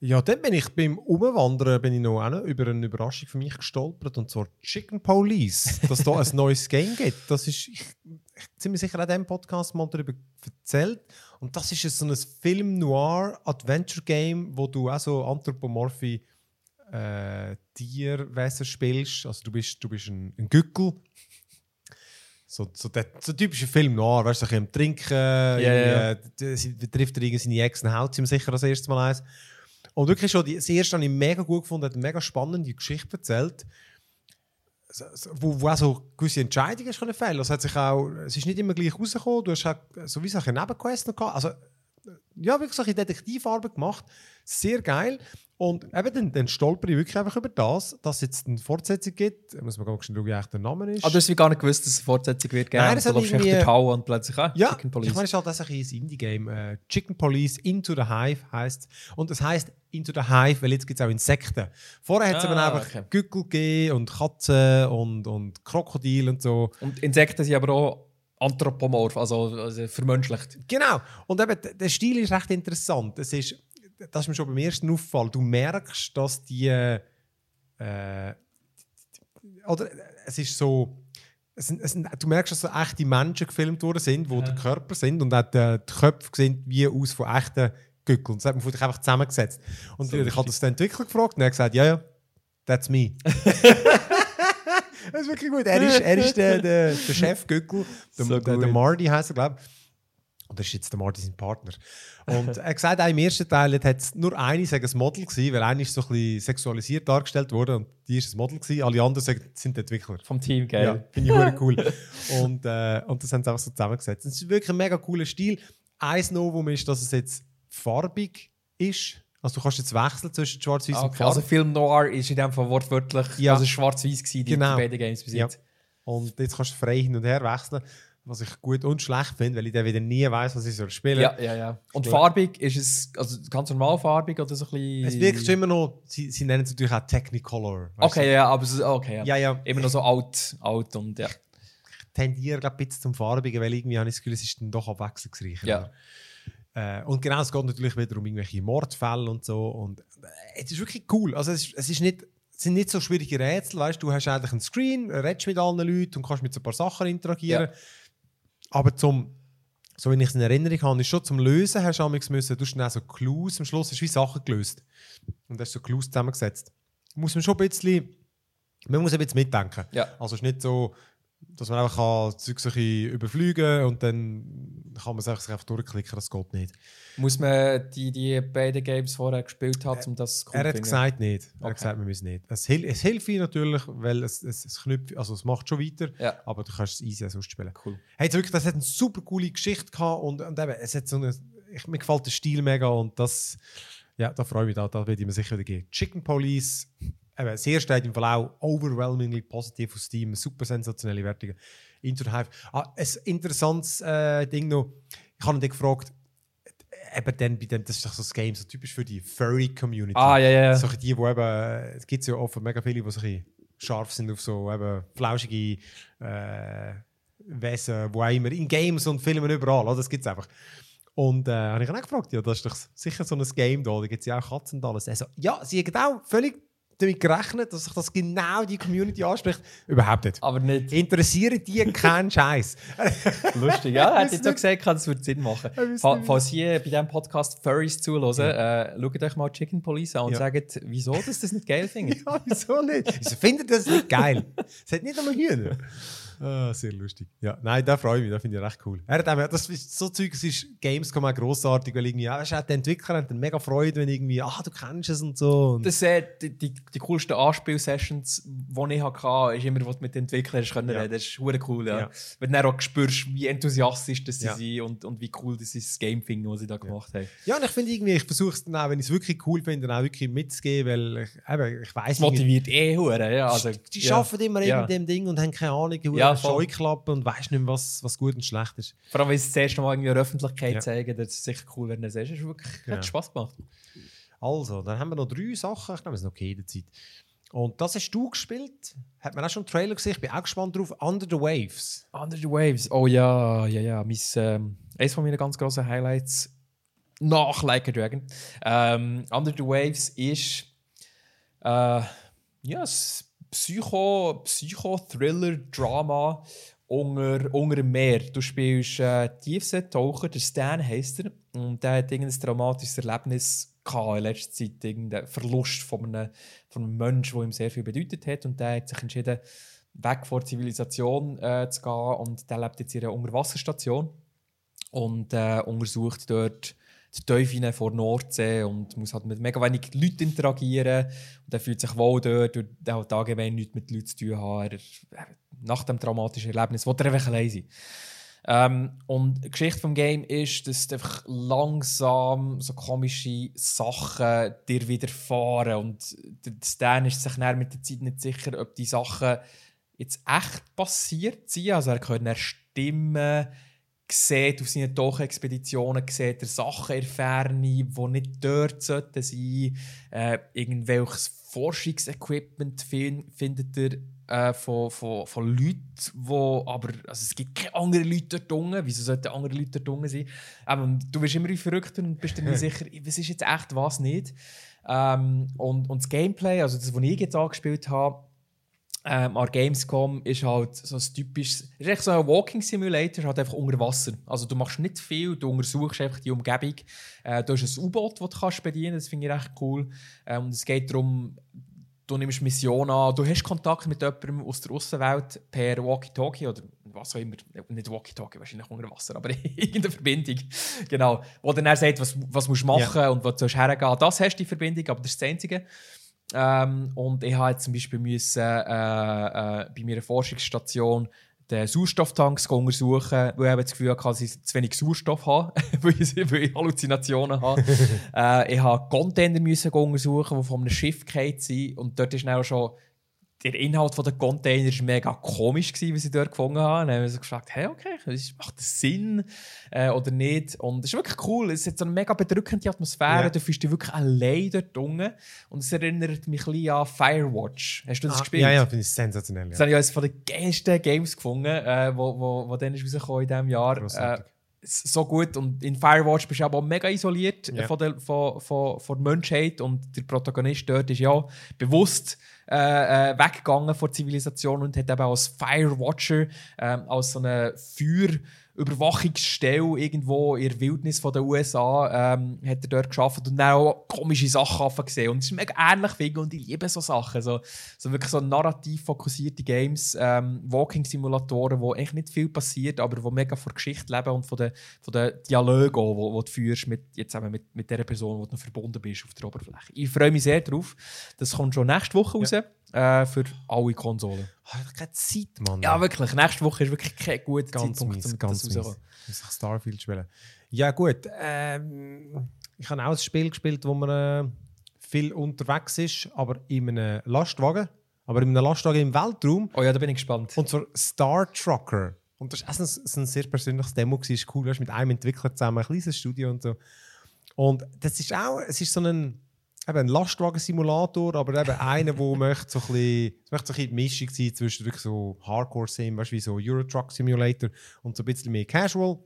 Ja, dann bin ich beim Umwandern bin ich noch, über eine Überraschung für mich gestolpert und zwar Chicken Police, dass da ein neues Game gibt. Das ist, ich, ich ziemlich sicher auch in diesem Podcast mal darüber erzählt. Und das ist so ein Film-Noir-Adventure-Game, wo du auch so anthropomorphe äh, Tierwesen spielst. Also du bist, du bist ein, ein Gückel. So, so, der, so typischer Film noir, weißt du, so ein Trinken,
ja.
irgendwie, äh, trifft er irgendwie seine Ex und haut sie ihm sicher das erste Mal eins. Und wirklich schon, die, das erste habe ich mega gut gefunden, hat eine mega spannende Geschichte erzählt, wo, wo auch so gewisse Entscheidungen können fällen. Also hat sich auch, es ist nicht immer gleich rausgekommen, du hast auch sowieso eine Nebenquest noch gehabt. Also, ja, wirklich so eine Detektivarbeit gemacht. Sehr geil. Und eben dann, dann stolper ich wirklich einfach über das, dass es jetzt eine Fortsetzung gibt. Da muss man ganz schauen, wie der Name ist.
Aber du hast gar nicht gewusst, dass es eine Fortsetzung wird geben.
Nein, das
du
hat irgendwie-
die Halle und plötzlich, ah,
Ja,
Chicken Police.
ich meine, es ist halt das ein Indie-Game. Äh, Chicken Police Into the Hive heisst Und es heisst Into the Hive, weil jetzt gibt es auch Insekten. Vorher hat es
Ah,
eben einfach
okay.
Gückel gegeben und Katzen und, und Krokodil und so.
Und Insekten sind aber auch anthropomorph, also, also vermenschlicht.
Genau. Und eben, der Stil ist recht interessant. Es ist, das ist mir schon beim ersten Auffall, du merkst, dass die, äh, oder es ist so, es sind, es sind, du merkst, dass so echte Menschen gefilmt worden sind, wo
Ja.
der Körper sind und auch die, die Köpfe sehen wie aus von echten Gückeln. Das hat man vielleicht einfach zusammengesetzt. Und
So
ich habe das den Entwickler gefragt und er hat gesagt, ja, ja, that's me. das ist wirklich gut. Er ist, er ist der, der, der Chef Gückel, der,
So
der, der. Marty heißt er, glaube ich. Und das ist jetzt der Marty sein Partner. Und er hat gesagt, auch im ersten Teil hat es nur eine sagen, ein Model gewesen, weil eine ist so ein bisschen sexualisiert dargestellt worden und die ist ein Model gewesen. Alle anderen sagen, sind Entwickler.
Vom Team,
Ja,
geil.
finde ich wirklich cool. Und, äh, und das haben sie einfach so zusammengesetzt. Es ist wirklich ein mega cooler Stil. Eins Novum ist, dass es jetzt farbig ist. Also du kannst jetzt wechseln zwischen Schwarz-Weiß und
Okay,
Farbe.
also Film Noir ist in dem Fall wortwörtlich
Ja.
also schwarz-weiß gewesen, die,
Genau.
beiden Games bis
Ja.
jetzt.
Und jetzt kannst du frei hin und her wechseln. Was ich gut und schlecht finde, weil ich dann wieder nie weiß, was ich soll spielen
Ja, ja, ja. Und
Ja.
farbig ist es also ganz normal farbig oder so ein bisschen.
Es wirkt schon immer noch, sie, sie nennen es natürlich auch Technicolor.
Okay, ja, aber es ist okay. Ja.
du? Ja, ja.
Immer noch so alt, alt und ja.
tendiere glaub, ein bisschen zum Farbigen, weil irgendwie habe ich das Gefühl, es ist dann doch abwechslungsreicher.
Ja.
Äh, und genau, es geht natürlich wieder um irgendwelche Mordfälle und so. Und äh, es ist wirklich cool. Also es, ist, es ist nicht, es sind nicht so schwierige Rätsel, weißt du, hast eigentlich einen Screen, redest mit allen Leuten und kannst mit so ein paar Sachen interagieren. Aber zum, so wie ich es in Erinnerung habe, ist schon zum Lösen hast du müssen, du hast dann auch so Clues, am Schluss hast du wie Sachen gelöst. Und hast so Clues zusammengesetzt. Muss man schon ein bisschen, man muss ein bisschen mitdenken.
Ja.
Also es ist nicht so, dass man einfach kann, das Zeug so ein überfliegen und dann kann man sich einfach durchklicken, das geht nicht.
Muss man die, die beiden Games vorher gespielt haben, um das cool
er hat gesagt nicht. Er
Okay.
hat gesagt, wir müssen nicht. Es, hil es hilft ihm natürlich, weil es, es, es knüpft, also es macht schon weiter,
Ja,
aber du kannst es easy auch sonst spielen.
cool.
Hey, wirklich, das hat eine super coole Geschichte gehabt und, und eben, es hat so eine, ich, mir gefällt der Stil mega und das, ja, da freue ich mich, da, da werde ich mir sicher wieder geben. Chicken Police, eben, das erste hat im Fall auch overwhelmingly positiv aus Steam, super sensationelle Wertungen. Into the Hive. Ah, ein interessantes äh, Ding noch, ich habe ihn gefragt, eben dann bei dem, das ist doch so ein Game, so typisch für die Furry-Community.
Ah, ja, ja.
So die, die eben, es gibt ja oft mega viele, die so ein scharf sind auf so eben flauschige äh, Wesen, wo auch immer, in Games und Filmen überall, oder? das gibt es einfach. Und äh, habe ich ihn auch gefragt, ja, das ist doch sicher so ein Game da, da gibt es ja auch Katzen und alles. Also, ja, sie haben auch völlig damit gerechnet, dass sich das genau die Community anspricht. Überhaupt nicht.
Aber nicht
Interessieren die keinen Scheiß.
lustig. Ja,
Wissen
jetzt so gesagt, das würde Sinn machen.
Ja,
Fa-. Falls ihr bei diesem Podcast Furries zuhören, äh, schaut euch mal Chicken Police an und
Ja.
sagt, wieso dass das nicht geil findet.
ja, wieso nicht? Wieso findet ihr das nicht geil? Es hat nicht einmal Hühner. Ah, sehr lustig. Ja, nein, da freue ich mich, da finde ich recht cool. Er hat auch, das ist, so Zeug, es ist Gamescom auch grossartig, weil irgendwie, ja, du, auch die Entwickler haben dann mega Freude, wenn irgendwie, ah, du kennst es und so. Und
Das sind die, die, die coolsten Anspielsessions, die ich hatte, ist immer, wo du mit den Entwicklern hast können
Ja.
reden. Das ist hure cool, ja.
Ja.
Wenn du dann auch spürst, wie enthusiastisch das sie
Ja.
sind und, und wie cool das ist, das Game finden, was sie da gemacht haben.
ja, und ich finde irgendwie, ich versuche es dann auch, wenn ich es wirklich cool finde, dann auch wirklich mitzugehen, weil ich, eben, ich
Das motiviert eh hure, ja. Also,
die
ja.
arbeiten immer
Ja.
mit dem Ding und haben keine Ahnung,
Ja,
ja. Scheuklappen und weißt nicht mehr, was, was gut und schlecht ist.
Vor allem, wenn sie es das erste Mal irgendwie in der Öffentlichkeit
Ja.
zeigen, das ist sicher cool, wenn du das siehst. Ist wirklich,
Genau.
hat Spaß gemacht.
Also, dann haben wir noch drei Sachen. Ich glaube, es ist noch Zeit. Und das hast du gespielt. Hat man auch schon einen Trailer gesehen? Ich bin auch gespannt drauf. Under the Waves.
Under the Waves, oh ja, ja, ja. Mein, ähm, eines von meinen ganz grossen Highlights nach Like a Dragon. Ähm, Under the Waves ist äh, ja, ein Psycho, Psycho-Thriller-Drama unter, unter dem Meer. Du spielst äh, Tiefseetaucher, der Stan heisst er, und der hat irgendein traumatisches Erlebnis gehabt in letzter Zeit, irgendeinen Verlust von einem, von einem Menschen, der ihm sehr viel bedeutet hat, und der hat sich entschieden, weg vor der Zivilisation äh, zu gehen und der lebt jetzt in einer Unterwasserstation und äh, untersucht dort die Teufel vor der Nordsee und muss halt mit mega wenig Leuten interagieren und er fühlt sich wohl dort und er hat allgemein nichts mit Leuten zu tun haben. Er, nach dem traumatischen Erlebnis will er einfach allein sein. Ähm, und die Geschichte des Game ist, dass einfach langsam so komische Sachen dir widerfahren und der Stan ist sich mit der Zeit nicht sicher, ob die Sachen jetzt echt passiert sind. Also er hört Stimmen, sieht auf seinen Tauchexpeditionen sieht er Sachen in der Ferne, die nicht dort sollten sein. Äh, irgendwelches Forschungsequipment fin findet er äh, von, von, von Leuten, wo aber also es gibt keine anderen Leute dort unten. Wieso sollten andere Leute dort unten sein? Ähm, du bist immer verrückt und bist dir nicht sicher, was ist jetzt echt, was nicht. Ähm, und, und das Gameplay, also das, was ich jetzt angespielt habe, ähm, an Gamescom ist halt so ein typisches, ist echt so ein Walking Simulator, halt einfach unter Wasser. Also du machst nicht viel, du untersuchst einfach die Umgebung. Äh, du hast ein U-Boot, das du kannst bedienen, das finde ich recht cool. Ähm, und es geht darum, du nimmst Mission an, du hast Kontakt mit jemandem aus der Außenwelt per Walkie-Talkie oder was auch immer, nicht Walkie-Talkie, wahrscheinlich unter Wasser, aber irgendeine Verbindung, genau, wo dann er sagt, was, was musst du machen
Ja.
und wo du hergehen Das hast du die Verbindung, aber das ist das Einzige. Ähm, und ich habe jetzt zum Beispiel müssen, äh, äh, bei meiner Forschungsstation den Sauerstofftanks untersuchen, weil ich das Gefühl hatte, dass ich zu wenig Sauerstoff habe, weil ich, weil ich Halluzinationen habe. äh, ich habe Container müssen untersuchen, die von einem Schiff gefallen sind. Und dort ist dann auch schon der Inhalt der Container ist mega komisch gewesen, wie sie dort gefunden haben. Dann haben wir so gefragt, hey, okay, das- macht das Sinn äh, oder nicht? Und es ist wirklich cool. Es hat so eine mega bedrückende Atmosphäre.
Ja.
Du fühlst dich wirklich allein dort unten. Und es erinnert mich ein bisschen an Firewatch. Hast du das
Ah,
gespielt?
Ja, ja, finde ich sensationell.
Das
Ja.
habe ich als von den geilsten Games gefunden, äh, wo, wo, wo dann ist rausgekommen in diesem Jahr. Äh,
Grossartig.
s- so gut. Und in Firewatch bist du aber auch mega isoliert äh, von, der, von, von, von der Menschheit. Und der Protagonist dort ist ja bewusst äh, äh, weggegangen von der Zivilisation und hat eben als Firewatcher, ähm, als so eine Feuerüberwachungsstelle irgendwo in der Wildnis von den USA, ähm, hat er dort geschafft und dann auch komische Sachen gesehen. Und es ist mega ähnlich finde und ich liebe so Sachen. So, so wirklich so narrativ fokussierte Games, ähm, Walking-Simulatoren, wo eigentlich nicht viel passiert, aber wo mega von der Geschichte leben und von den, von den Dialogen, wo, wo du führst mit, jetzt eben mit, mit der Person, wo du verbunden bist auf der Oberfläche. Ich freue mich sehr drauf. Das kommt schon nächste Woche raus äh, für alle Konsolen.
Ich habe keine Zeit, Mann.
Ja, wirklich. Nächste Woche ist wirklich kein guter
ganz
Zeitpunkt,
mies,
um
ganz
das.
Muss ich Starfield spielen. Ja gut, ähm, ich habe auch ein Spiel gespielt, wo man äh, viel unterwegs ist, aber in einem Lastwagen. Aber in einem Lastwagen im Weltraum.
Oh ja, da bin ich gespannt.
Und zwar Star Trucker. Und das war auch ein, ein sehr persönliches Demo. Ist cool, du hast mit einem Entwickler zusammen ein kleines Studio und so. Und das ist auch, es ist so ein, eben ein Lastwagen-Simulator, aber eben einer, der möchte so ein bisschen, es möchte so ein bisschen die Mischung sein zwischen wirklich so Hardcore-Sim, weißt du, wie so Euro Truck Simulator und so ein bisschen mehr Casual.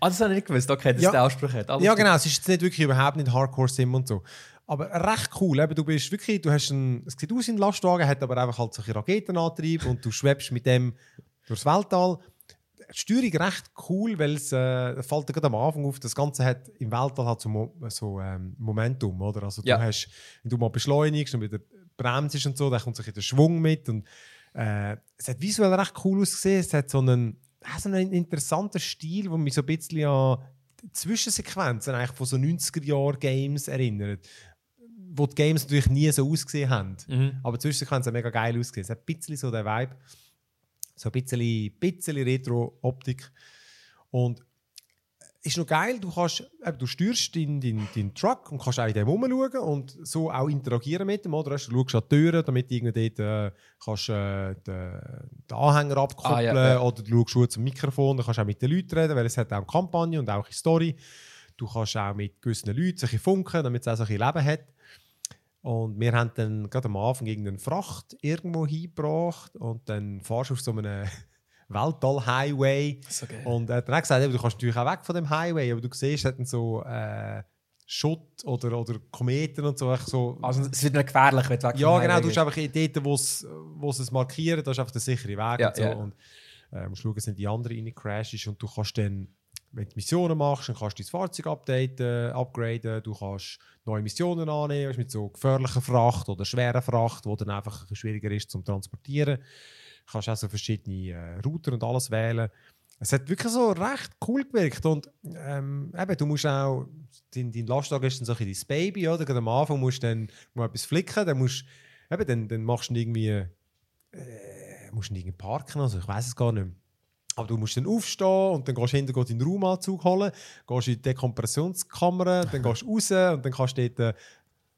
Ah, das habe ich nicht gewusst. Okay, dass
Ja.
der Ausspruch hat. Alles
Ja, genau. Es ist jetzt nicht wirklich überhaupt nicht Hardcore-Sim und so. Aber recht cool. Eben, du bist wirklich, du hast ein, es sieht aus wie ein Lastwagen, hat aber einfach halt solche Raketenantrieb und du schwebst mit dem durchs Weltall. Die Steuerung recht cool, weil es äh, fällt gerade am Anfang auf, das Ganze hat im Weltall hat so, Mo so ähm, Momentum, oder? Also
Ja.
du hast, wenn du mal beschleunigst und wieder bremst und so, dann kommt sich der Schwung mit und äh, es hat visuell recht cool ausgesehen. Es hat so einen, so einen interessanten Stil, der mich so ein bisschen an Zwischensequenzen eigentlich von so 90er-Jahr-Games erinnert. Wo die Games natürlich nie so ausgesehen haben.
Mhm.
Aber die Zwischensequenzen haben mega geil ausgesehen. Es hat ein bisschen so den Vibe. So ein bisschen, bisschen Retro-Optik. Und ist noch geil, du, kannst, eben, du steuerst deinen dein, dein Truck und kannst auch in dem rumschauen und so auch interagieren mit dem. Oder? Du schaust an die Türen, damit du irgendwie dort, äh, kannst, äh, den, den Anhänger abkoppeln
Ah, ja, ja.
oder du schaust zum Mikrofon, dann kannst du auch mit den Leuten reden, weil es hat auch eine Kampagne und auch eine Story. Du kannst auch mit gewissen Leuten so ein bisschen funken, damit es auch so ein Leben hat. Und wir haben dann gerade am Anfang irgendeine Fracht irgendwo hingebracht und dann fahrst du auf so einem Weltall-Highway
geil.
und er hat dann auch gesagt, du kannst natürlich auch weg von dem Highway, aber du siehst, es hat dann so äh, Schutt oder, oder Kometen und so. so
Also, es wird nicht gefährlich, wenn du weg
ja, genau,
Highway
du hast einfach dort, wo sie es markieren, da ist einfach der sichere Weg
Ja,
und so.
ja.
Und äh, musst schauen, nicht die andere rein crasht und du kannst dann, wenn du Missionen machst, dann kannst du dein Fahrzeug updaten, upgraden, du kannst neue Missionen annehmen, mit so gefährlicher Fracht oder schwerer Fracht, wo dann einfach schwieriger ist zum Transportieren. Du kannst auch so verschiedene äh, Router und alles wählen. Es hat wirklich so recht cool gewirkt und ähm, eben, du musst auch, dein, dein Lastwagen ist dann so ein bisschen dein Baby, oder? Gerade am Anfang musst du dann mal etwas flicken, dann musst eben, dann, dann machst du irgendwie, äh, musst du irgendwie parken, also ich weiß es gar nicht mehr. Aber du musst dann aufstehen und dann gehst du gehst deinen Raumanzug holen, gehst in die Dekompressionskammer, dann gehst du raus und dann kannst du dort äh,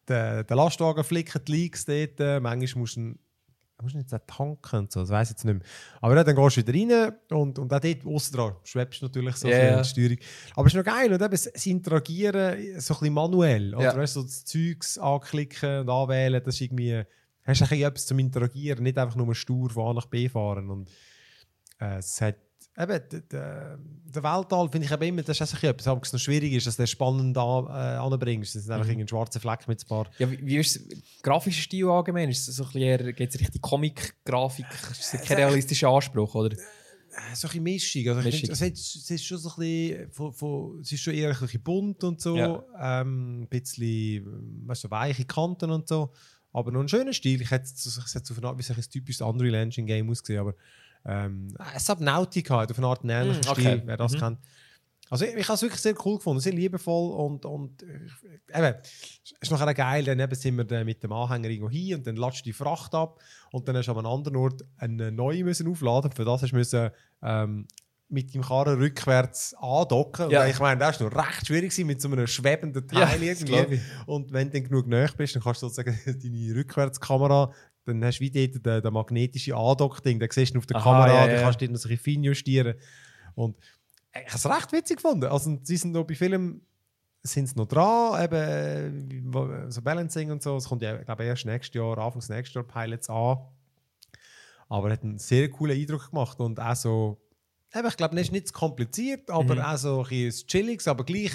den, den Lastwagen flicken, die Leaks dort. Manchmal musst du musst nicht tanken und so, das weiß ich jetzt nicht mehr. Aber ja, dann gehst du wieder rein und, und auch dort aussen dran schwebst du natürlich so yeah. die Steuerung. Aber es ist noch geil, und eben, das Interagieren so ein bisschen manuell. Oder
Ja.
weißt, du, so das Zeugs anklicken und anwählen, das ist irgendwie, hast du etwas zum Interagieren, nicht einfach nur stur von A nach B fahren. Und äh, es hat eben, der, Weltall finde ich eben immer, das ist etwas, aber es noch schwierig ist, dass du spannend an, äh, anbringst. Das ist einfach
Mhm.
irgendein schwarzer Fleck mit ein paar
Ja, wie, wie ist der grafische Stil allgemein? Ist es so ein bisschen geht es Richtung Comic-Grafik? Ist kein realistischer Anspruch, oder?
Äh, so ein Mischung. Also
Mischung.
finde, es, hat- es ist schon so ein bisschen, von, von, es ist schon eher ein bisschen bunt und so,
Ja.
ähm, ein bisschen weißt du, weiche Kanten und so, aber noch ein schöner Stil. Ich hätte es hat so auf eine Art wie ein typisches Unreal Engine Game ausgesehen, aber ähm, es hat auf eine Art ähnlichen
Mm, okay.
Stil, wer das
Mhm.
kennt. Also ich, ich habe es wirklich sehr cool gefunden, sehr liebevoll und, und äh, eben, es ist nachher auch geil, dann eben sind wir dann mit dem Anhänger irgendwo hin und dann latscht die Fracht ab und dann hast du an einem anderen Ort eine neue müssen aufladen. Für das hast du müssen, ähm, mit dem Karren rückwärts andocken.
Ja.
Ich meine, das war noch recht schwierig mit so einem schwebenden
Ja,
Teil
glaub
irgendwie. Und wenn du dann genug näher bist, dann kannst du sozusagen deine Rückwärtskamera, dann hast du wie dort den, den magnetischen Andock-Ding, den siehst du auf der
Aha,
Kamera,
ja,
dann
ja.
kannst du noch so ein bisschen fein justieren. Und ich habe es recht witzig gefunden. Also, sie sind noch bei Filmen sind sie noch dran, eben so Balancing und so. Es kommt ja, glaube ich, erst nächstes Jahr, Anfangs nächstes Jahr Pilots an. Aber er hat einen sehr coolen Eindruck gemacht und auch so, eben, ich glaube, es ist nicht zu kompliziert, aber
Mhm.
auch so ein bisschen Chilliges, aber gleich,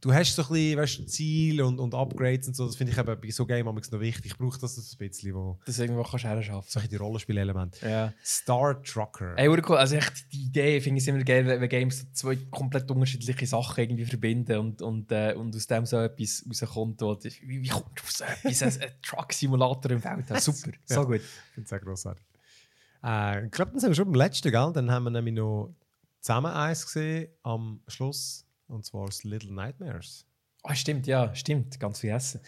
du hast so ein bisschen, weißt, Ziel und, und Upgrades und so, das finde ich eben bei so Game noch wichtig. Ich brauche das ein bisschen, wo
Das irgendwo kannst du herschaffen.
solche die Rollenspielelemente.
Ja.
Star Trucker.
Ey, cool. Also echt, die Idee finde ich immer geil, wenn Games zwei komplett unterschiedliche Sachen irgendwie verbinden und, und, äh, und aus dem so etwas rauskommt. Wie, wie kommst du auf so etwas? Ein, ein Truck-Simulator im Feld. Ja, super, so
Ja.
gut.
Ich finde es sehr grossartig. Äh, ich glaube, das haben wir schon beim letzten, gell? Dann haben wir nämlich noch zusammen eins gesehen am Schluss. Und zwar das Little Nightmares.
Ah, stimmt, ja, stimmt. Ganz vergessen.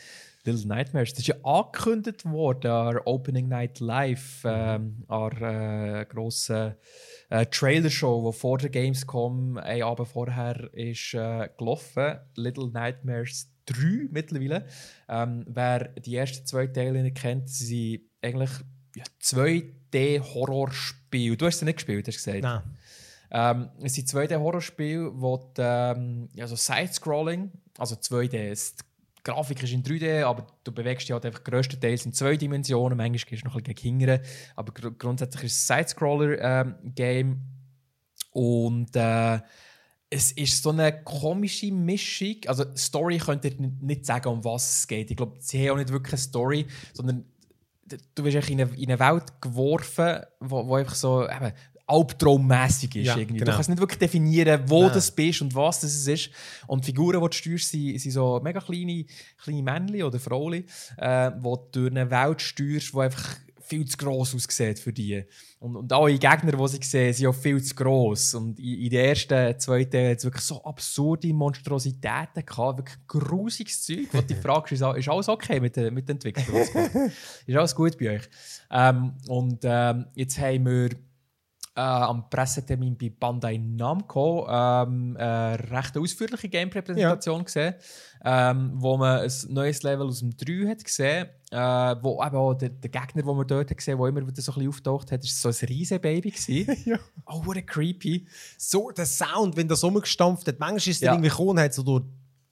Little Nightmares. Das ist ja angekündigt worden an Opening Night Live, ähm, an äh, grossen äh, Trailer-Show, die vor der Gamescom ein Abend vorher ist äh, gelaufen. Little Nightmares 3 mittlerweile. Ähm, wer die ersten zwei Teile nicht kennt, sind eigentlich ja, 2D-Horrorspiele. Du hast sie nicht gespielt, hast du gesagt?
Nein.
Ähm, es sind 2D-Horrorspiele, wo die, ähm, ja, so Side-Scrolling, also 2D, es- die Grafik ist in 3D, aber du bewegst dich halt einfach größtenteils in zwei Dimensionen, manchmal gehst du noch ein bisschen hingern, aber gr grundsätzlich ist es ein Side-Scroller-Game und äh, es ist so eine komische Mischung, also Story könnt ihr nicht- sagen, um was es geht. Ich glaube, sie haben auch nicht wirklich eine Story, sondern du wirst in in eine Welt geworfen, wo, wo einfach so eben, albtraummässig ist.
Ja,
irgendwie.
genau.
Du kannst nicht wirklich definieren, wo
Nein.
das bist und was das ist. Und die Figuren, die du steuerst, sind, sind so mega kleine, kleine Männchen oder Frauen, äh, wo du durch eine Welt steuerst, die einfach viel zu gross aussieht für die. Und, und alle Gegner, die sie sehen, sind auch viel zu gross. Und in, in den ersten zwei Teilen hat es wirklich so absurde Monstrositäten gehabt, wirklich grusiges Zeug, wo du dich fragst, ist, ist alles okay mit der, mit der Entwicklung? ist alles gut bei euch? Ähm, und ähm, jetzt haben wir äh, am Pressetermin bei Bandai Namco ähm, eine recht ausführliche Gameplay-Präsentation gesehen, ähm, wo man ein neues Level aus dem 3 hat gesehen, äh, wo eben auch der, der Gegner, den man dort hat gesehen, der immer wieder so ein bisschen auftaucht hat, ist so ein Riesenbaby gewesen.
Ja.
Oh, what creepy.
So, der Sound, wenn das rumgestampft hat, manchmal ist es
Ja.
irgendwie gekommen hat so durch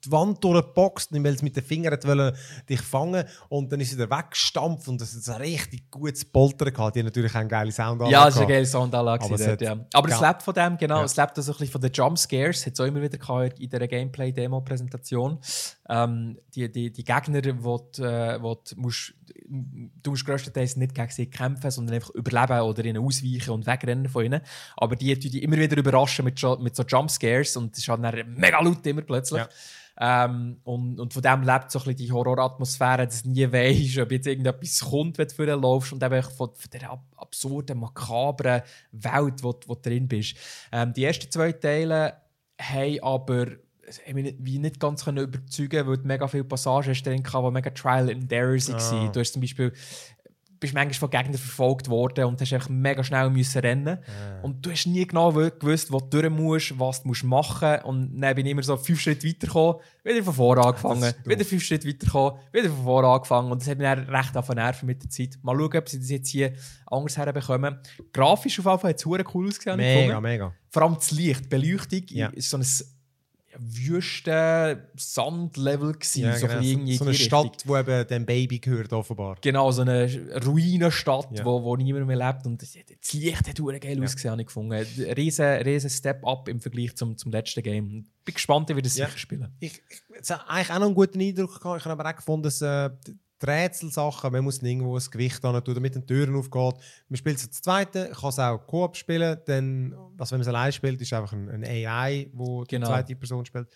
die Wand durchgeboxt, weil es mit den Fingern hat wollen, dich fangen und dann ist sie wieder weggestampft und das hat ein richtig gutes Poltern gehabt. Die haben natürlich einen geilen Sound
Ja, es war eine geile Soundanlage.
Aber
dort,
hat-
ja. aber es lebt von dem, genau.
Ja.
Es lebt also ein bisschen von den Jumpscares. Hat es auch immer wieder gehabt in dieser Gameplay-Demo-Präsentation. Ähm, die, die, die Gegner, die, du, äh, wo du, musst, du musst größtenteils nicht gegen sie kämpfen, sondern einfach überleben oder ihnen ausweichen und wegrennen von ihnen. Aber die tun dich immer wieder überraschen mit, mit so Jumpscares und es ist halt dann mega laut immer plötzlich.
Ja.
Ähm, und, und von dem lebt so ein bisschen die Horroratmosphäre, dass du nie weißt, ob jetzt irgendetwas kommt, wenn du vorher laufst und eben von, von dieser ab absurden, makabren Welt, wo, wo du drin bist. Ähm, die ersten zwei Teile haben aber mich nicht, wie nicht ganz können überzeugen weil du mega viele Passagen hast drin gehabt, die mega Trial and Error waren.
Ah.
Du hast zum Beispiel bist manchmal von Gegnern verfolgt worden und hast einfach mega schnell müssen rennen.
Ah.
Und du hast nie genau gewusst, wo du durch musst, was du machen musst. Und dann bin ich immer so fünf Schritte weitergekommen, wieder von vorne angefangen,
ist doof.
wieder fünf Schritte weitergekommen, wieder von vorne angefangen. Und das hat mich dann recht auf nerven mit der Zeit. Mal schauen, ob sie das jetzt hier anders herbekommen. Grafisch auf jeden Fall hat es cool ausgesehen.
Mega, mega.
Vor allem das Licht, die Beleuchtung,
Ja.
ist so ein wüsten Sandlevel gewesen.
Ja,
so,
genau.
ein bisschen irgendwie
so
in
eine
die.
Stadt, wo eben dem Baby gehört, offenbar.
Genau, so eine Ruinenstadt,
Ja.
wo, wo niemand mehr lebt. Und das, das Licht hat verdammt geil ausgesehen, habe ich gefunden. Riesen, riesen Step-up im Vergleich zum, zum letzten Game. Bin gespannt, wie wir das
Ja.
sicher spielen.
Ich, ich, es hat eigentlich auch noch einen guten Eindruck gehabt. Ich habe aber auch gefunden, dass äh, die Rätselsachen, man muss irgendwo ein Gewicht an tun, damit die Türen aufgeht. Man spielt es zu zweiten, kann es auch Koop spielen, denn also wenn man es allein spielt, ist einfach ein, ein AI, wo
Genau.
die zweite Person spielt.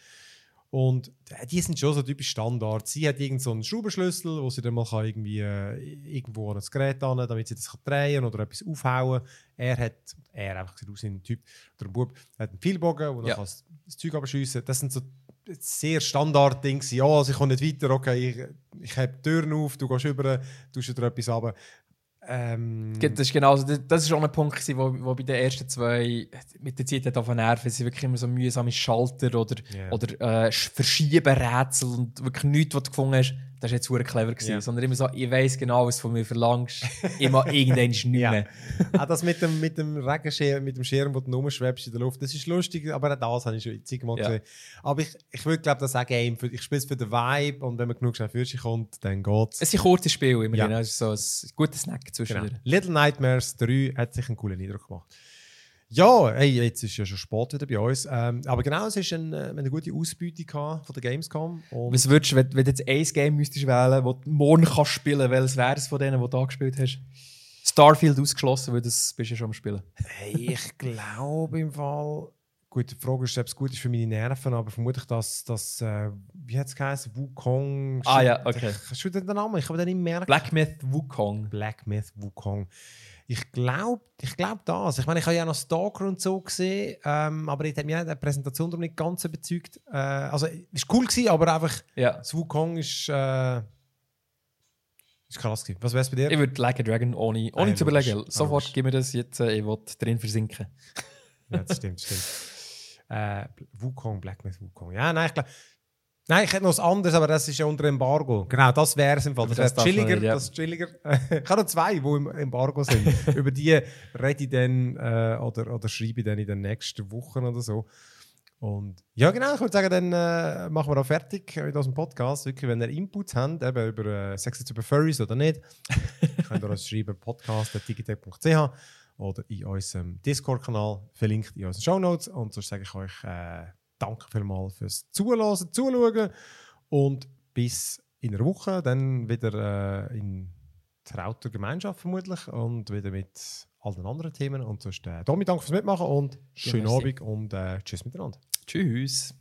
Und die sind schon so typisch Standard. Sie hat irgend so einen Schraubenschlüssel, wo sie dann mal kann irgendwie äh, irgendwo an ein Gerät an, damit sie das kann drehen oder etwas aufhauen. Er hat, er einfach sieht aus wie ein Typ oder ein Bub, hat einen Pfeilbogen, wo er
Ja.
kann das, das Zeug abschiessen. Das sind so sehr Standard-Dinge. Ja, also ich komme nicht weiter, okay, ich, ich habe die Türen auf, du gehst rüber, tust dir etwas runter. Ähm,
Das ist genau. Das- Das ist auch ein Punkt, gewesen, wo, wo bei den ersten zwei mit der Zeit auf nerven. Es sind wirklich immer so mühsame Schalter oder,
Ja.
oder äh, Sch- Verschieben-Rätsel und wirklich nichts, was du gefunden hast. Das war jetzt super clever. Gewesen.
Ja.
Sondern immer so, ich weiß genau, was du von mir verlangst. Immer irgendwann nicht
Ja.
mehr.
auch das mit dem, mit dem Regenschirm, mit dem Schirm, wo du rumschwebst in der Luft, das ist lustig, aber auch das habe ich schon zigmal
Ja.
gesehen. Aber ich, ich würde glaube das auch Game, ich spiele es für den Vibe und wenn man genug schnell für sich kommt, dann geht's.
Es sind kurze Spiele immerhin.
Ja.
Also so ein guter Snack zwischendurch.
Genau. Little Nightmares 3 hat sich einen coolen Eindruck gemacht. Ja, hey, jetzt ist ja schon spät wieder bei uns. Ähm, aber genau, es ist ein, äh, eine gute Ausbeute von der Gamescom. Und
Was würdest du, wenn, wenn du jetzt ein Game müsstest wählen, das du morgen kannst spielen, welches wäre es von denen, die du angespielt hast? Starfield ausgeschlossen, weil das bist du ja schon am Spielen.
hey, ich glaube im Fall. Gut, die Frage ist, ob es gut ist für meine Nerven, aber vermutlich, dass das, äh, wie hat es geheißen, Wukong.
Ah ja, okay.
Hast du den Namen? Ich habe den nicht merken.
Black Myth Wukong.
Black Myth Wukong. Ich glaube ich glaub das. Ich meine, ich habe ja noch Stalker und so gesehen, ähm, aber ich hat mich die Präsentation darum nicht ganz überzeugt. Äh, also, es war cool, gewesen, aber einfach,
Ja.
das Wukong ist, äh, ist krass gewesen. Was wäre es bei dir?
Ich würde Like a Dragon ohne, ohne
Ah,
zu überlegen. Sofort
logisch.
gib mir das jetzt, äh, ich will drin versinken.
Ja, das stimmt, stimmt. Äh, Wukong, Black Myth Wukong. Ja, nein, ich glaube. Nein, ich hätte noch was anderes, aber das ist ja unter Embargo. Genau, das wäre es im Fall. Das,
das man
chilliger.
nicht, ja.
Das ist chilliger. ich habe noch zwei, die im Embargo sind. Über die rede ich dann äh, oder, oder schreibe ich dann in den nächsten Wochen oder so. Und ja, genau, ich würde sagen, dann äh, machen wir auch fertig mit unserem Podcast. Wirklich, wenn ihr Inputs habt, eben über äh, Sex jetzt über Furries oder nicht, könnt ihr uns schreiben, podcast.digitech.ch oder in unserem Discord-Kanal, verlinkt in unseren Shownotes. Und sonst sage ich euch äh, danke vielmals fürs Zuhören, Zuschauen und bis in einer Woche dann wieder äh, in trauter Gemeinschaft vermutlich und wieder mit all den anderen Themen. Und sonst, äh, Domi, danke fürs Mitmachen und schönen
merci.
Abend und äh, tschüss miteinander.
Tschüss.